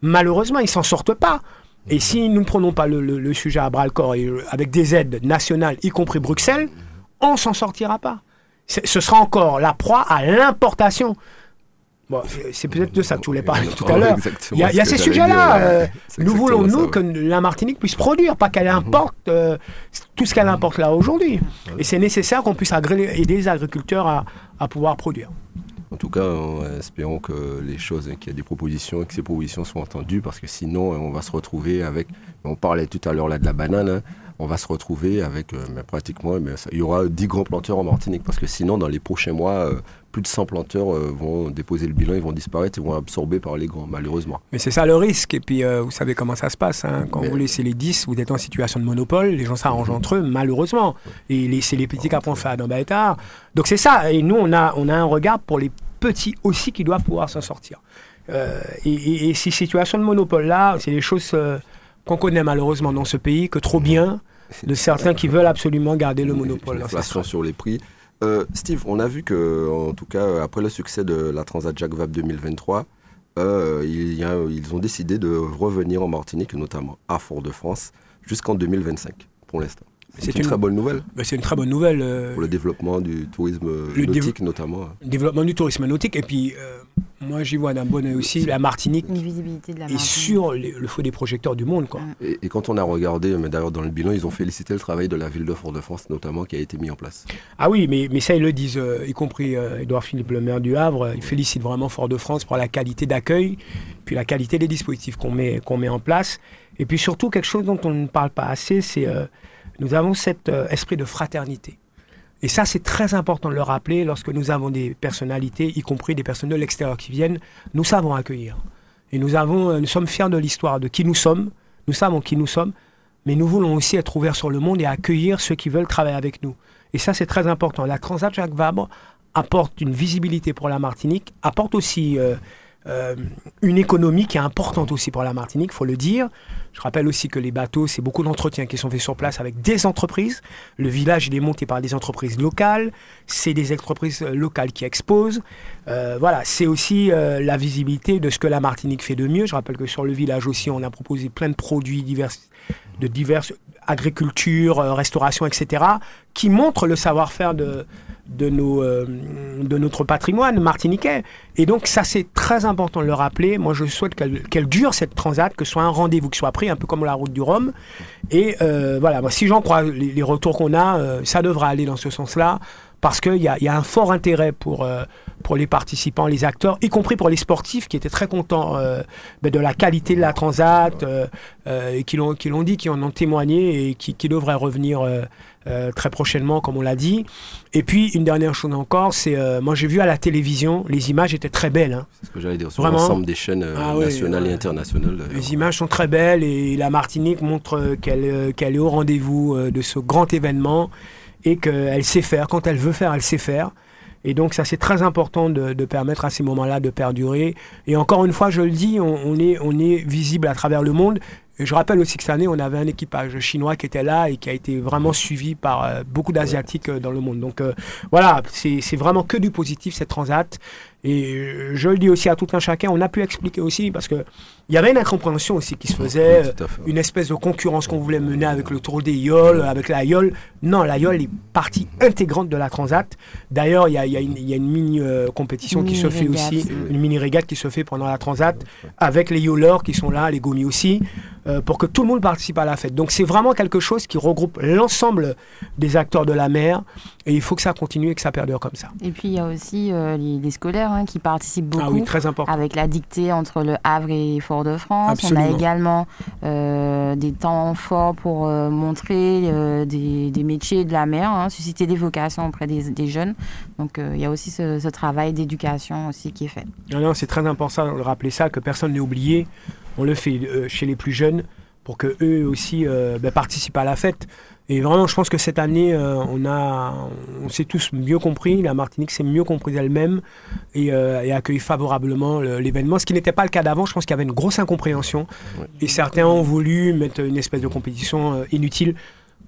Malheureusement, ils s'en sortent pas. Et si nous ne prenons pas le, sujet à bras le corps euh, avec des aides nationales, y compris Bruxelles, on s'en sortira pas. Ce sera encore la proie à l'importation. Bon, c'est- peut-être de ça que tu voulais parler tout à l'heure. Il y a, y a ces sujets-là. euh, nous exactement voulons, ça, nous, ouais. que la Martinique puisse produire, pas qu'elle importe euh, tout ce qu'elle importe là aujourd'hui. Et c'est nécessaire qu'on puisse aider les agriculteurs à, à pouvoir produire. En tout cas, espérons que les choses, hein, qu'il y ait des propositions et que ces propositions soient entendues, parce que sinon, euh, on va se retrouver avec. On parlait tout à l'heure là de la banane. hein, on va se retrouver avec euh, mais pratiquement, mais ça- il y aura 10 grands planteurs en Martinique, parce que sinon, dans les prochains mois, euh, plus de 100 planteurs euh, vont déposer le bilan, ils vont disparaître, ils vont absorber par les grands, malheureusement. Mais c'est ça le risque. Et puis, vous savez comment ça se passe. hein. Quand Mais- vous laissez les 10, vous êtes en situation de monopole. Les gens s'arrangent entre eux, malheureusement. Et c'est les petits qui apprennent faire dans Baïtar. Donc, c'est ça. Et nous, on a, on a un regard pour les petits aussi qui doivent pouvoir s'en sortir. Euh, et, et- et ces situations de monopole-là, c'est des choses euh, qu'on connaît malheureusement dans ce pays, que trop bien, de certains qui veulent absolument garder le monopole. L'inflation sur les prix. Euh, Steve, on a vu que, en tout cas, après le succès de la Transat Jacques Vabre 2023, euh, il y a- ils ont décidé de revenir en Martinique, notamment à Fort-de-France, jusqu'en 2025, pour l'instant. C'est une, une- très bonne nouvelle Ben, c'est une très bonne nouvelle. euh, pour le développement du tourisme Le nautique, notamment. hein. développement du tourisme nautique. Et puis, euh, moi, j'y vois d'un bon œil aussi la Martinique Une visibilité de la Martinique. sur les- le feu des projecteurs du monde. Quoi. Et, et quand on a regardé, mais d'ailleurs dans le bilan, ils ont félicité le travail de la ville de Fort-de-France, notamment, qui a été mis en place. Ah oui, mais, mais ça, ils le disent, euh, y compris euh, Édouard Philippe, le maire du Havre. euh, Il félicite vraiment Fort-de-France pour la qualité d'accueil, puis la qualité des dispositifs qu'on met, qu'on met en place. Et puis surtout, quelque chose dont on ne parle pas assez, c'est euh, nous avons cet euh, esprit de fraternité. Et ça, c'est très important de le rappeler lorsque nous avons des personnalités, y compris des personnes de l'extérieur qui viennent, nous savons accueillir. Et nous, avons, euh, nous sommes fiers de l'histoire, de qui nous sommes, nous savons qui nous sommes, mais nous voulons aussi être ouverts sur le monde et accueillir ceux qui veulent travailler avec nous. Et ça, c'est très important. La Transat Jacques Vabre apporte une visibilité pour la Martinique, apporte aussi euh, euh, une économie qui est importante aussi pour la Martinique, faut le dire. Je rappelle aussi que les bateaux, c'est beaucoup d'entretiens qui sont faits sur place avec des entreprises. Le village, il est monté par des entreprises locales. C'est des entreprises euh, locales qui exposent. Euh, voilà, c'est aussi euh, la visibilité de ce que la Martinique fait de mieux. Je rappelle que sur le village aussi, on a proposé plein de produits divers, de diverses agriculture, euh, restauration, etc., qui montrent le savoir-faire de, de, nos, euh, de notre patrimoine martiniquais. Et donc ça, c'est très important de le rappeler. Moi, je souhaite qu'elle dure, cette transat, que ce soit un rendez-vous qui soit pris, un peu comme la route du Rhum. Et euh, voilà, si j'en crois les, retours qu'on a, euh, ça devra aller dans ce sens-là, parce qu'il y a, y a un fort intérêt pour, pour les participants, les acteurs, y compris pour les sportifs qui étaient très contents euh, ben, de la qualité de la transat, euh, euh, et qui l'ont qui l'ont dit, qui en ont témoigné et qui, qui devraient revenir très prochainement, comme on l'a dit. Et puis, une dernière chose encore, c'est, moi j'ai vu à la télévision, les images étaient très belles. hein. C'est ce que j'allais dire sur l'ensemble des chaînes Ah nationales ouais. et internationales. Les images sont très belles et la Martinique montre qu'elle qu'elle est au rendez-vous de ce grand événement et qu'elle sait faire. Quand elle veut faire, elle sait faire. Et donc ça c'est très important de, de permettre à ces moments-là de perdurer. Et encore une fois, je le dis, on, on est, on est visible à travers le monde. Et je rappelle aussi que cette année, on avait un équipage chinois qui était là et qui a été vraiment suivi par euh, beaucoup d'Asiatiques euh, dans le monde. Donc euh, voilà, c'est vraiment que du positif cette transat. Et euh, je le dis aussi à tout un chacun, on a pu expliquer aussi parce que il y avait une incompréhension aussi qui se faisait, Oui, une espèce de concurrence qu'on voulait mener avec le Tour des Yoles, avec la Yole. Non, la Yole est partie intégrante de la Transat. D'ailleurs, il y a, il y a une, il y a une mini euh, compétition Une qui se fait mini-régate. aussi, une mini régate qui se fait pendant la Transat avec les Yoleurs qui sont là, les Gomis aussi, euh, pour que tout le monde participe à la fête. Donc c'est vraiment quelque chose qui regroupe l'ensemble des acteurs de la mer et il faut que ça continue et que ça perdure comme ça. Et puis il y a aussi euh, les, les scolaires hein, qui participent beaucoup. Ah oui, très important. avec la dictée entre le Havre et Fort-de-France. On a également euh, des temps forts pour euh, montrer euh, des, des métiers de la mer, hein, susciter des vocations auprès des, des jeunes. Donc il y a aussi ce, ce travail d'éducation aussi qui est fait. Non, non, c'est très important de rappeler ça, que personne n'est oublié. On le fait chez les plus jeunes pour que eux aussi ben, participent à la fête. Et vraiment, je pense que cette année, euh, on a, on s'est tous mieux compris. La Martinique s'est mieux comprise elle-même et, euh, et accueilli favorablement le- l'événement. Ce qui n'était pas le cas d'avant. Je pense qu'il y avait une grosse incompréhension et certains ont voulu mettre une espèce de compétition euh, inutile.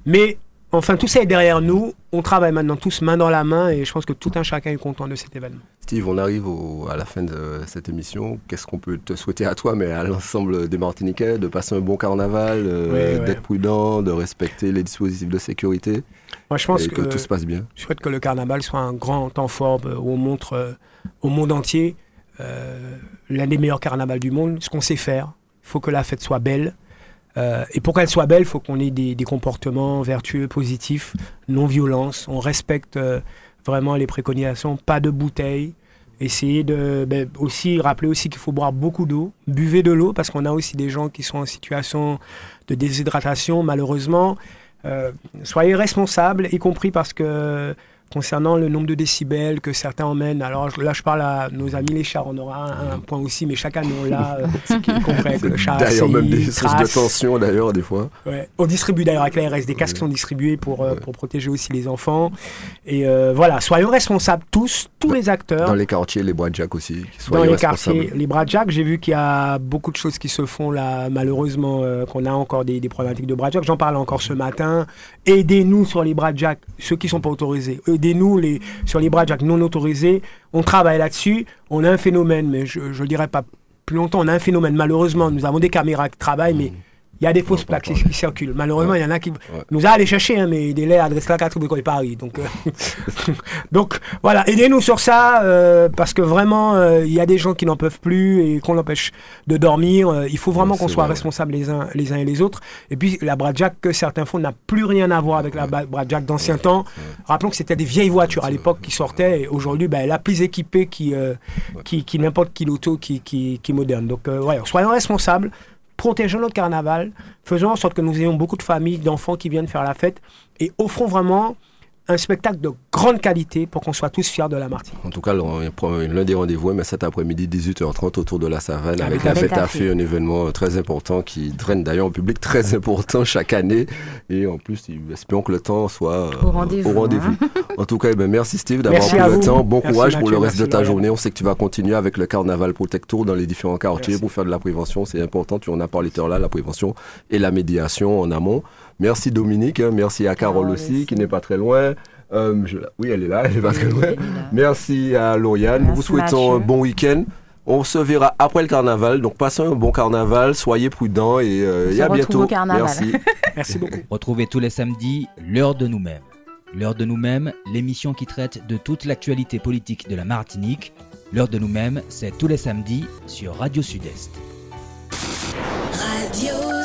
Mais enfin, tout ça est derrière nous. On travaille maintenant tous main dans la main et je pense que tout un chacun est content de cet événement. Steve, on arrive au- à la fin de cette émission. Qu'est-ce qu'on peut te souhaiter à toi, mais à l'ensemble des Martiniquais, de passer un bon carnaval, euh, ouais. d'être prudent, de respecter les dispositifs de sécurité, Moi, je pense et que, que tout se passe bien. Je souhaite que le carnaval soit un grand temps fort euh, où on montre euh, au monde entier euh, l'un des meilleurs carnavals du monde, ce qu'on sait faire. Il faut que la fête soit belle. Euh, et pour qu'elle soit belle, il faut qu'on ait des, des comportements vertueux, positifs, non-violence. On respecte euh, vraiment les préconisations, pas de bouteilles. Essayer de ben, aussi rappeler aussi qu'il faut boire beaucoup d'eau, buvez de l'eau parce qu'on a aussi des gens qui sont en situation de déshydratation malheureusement. Euh, soyez responsables, y compris parce que concernant le nombre de décibels que certains emmènent, alors là je parle à nos amis les chars, on aura un, un point aussi, mais année on l'a, euh, [LAUGHS] compris avec le char D'ailleurs, même des sources de tension, d'ailleurs, des fois. Ouais. On distribue d'ailleurs avec l'ARS des casques qui sont distribués pour, euh, pour protéger aussi les enfants. Et euh, voilà, soyons responsables tous, tous les acteurs. Dans les quartiers, les bois de Jack aussi. qui Dans les quartiers, les bras de Jack, j'ai vu qu'il y a beaucoup de choses qui se font là, malheureusement, euh, qu'on a encore des, des problématiques de bras de Jack. J'en parle encore ce matin. Aidez-nous sur les bras de Jack, ceux qui ne sont pas autorisés. Aidez-nous les, sur les bras de non autorisés. On travaille là-dessus. On a un phénomène, mais je ne dirai pas plus longtemps. On a un phénomène, malheureusement. Nous avons des caméras qui travaillent, mais il y a des fausses plaques qui, qui circulent. Malheureusement, il y en a qui nous a allé chercher, hein, mais des lettres adresse là 4 de Paris. Donc, euh, [LAUGHS] donc voilà, aidez-nous sur ça, euh, parce que vraiment, euh, il y a des gens qui n'en peuvent plus et qu'on l'empêche de dormir. Euh, il faut vraiment Ouais, qu'on soit vrai, ouais. responsables les uns, les uns et les autres. Et puis, la Bradjack que certains font n'a plus rien à voir avec la Bra- Bradjack d'ancien temps. Rappelons que c'était des vieilles voitures à l'époque qui sortaient, et aujourd'hui, ben, elle est plus équipée qui, qui, qui n'importe qui, qui, qui est moderne. Donc, ouais, soyons responsables. Protégeons notre carnaval, faisons en sorte que nous ayons beaucoup de familles, d'enfants qui viennent faire la fête et offrons vraiment un spectacle de grande qualité pour qu'on soit tous fiers de la Martinique. En tout cas, l'un l'un des rendez-vous est mais cet après-midi, 18h30, autour de la savane, Avec avec la fête à feu, un événement très important qui draine d'ailleurs un public très [LAUGHS] important chaque année. Et en plus, espérons que le temps soit euh, Au rendez-vous, rendez-vous. [LAUGHS] En tout cas, eh ben, merci Steve d'avoir pris le vous. temps. Bon Merci courage pour le reste de ta journée. On sait que tu vas continuer avec le Carnaval Protect Tour dans les différents quartiers Merci. pour faire de la prévention. C'est important. Tu en as parlé tout à l'heure, la prévention et la médiation en amont. Merci Dominique. hein. Merci à Carole Carole aussi, aussi. qui n'est pas très loin. Euh, je- Oui, elle est là. Elle est pas très loin. Merci à Lauriane. Nous vous souhaitons un bon week-end. On se verra après le carnaval. Donc passez un bon carnaval. Soyez prudents et, euh, et à bientôt. au carnaval. Merci. [LAUGHS] Merci beaucoup. Retrouvez tous les samedis l'heure de nous-mêmes. L'heure de nous-mêmes, l'émission qui traite de toute l'actualité politique de la Martinique. L'heure de nous-mêmes, c'est tous les samedis sur Radio Sud-Est. Radio Sud.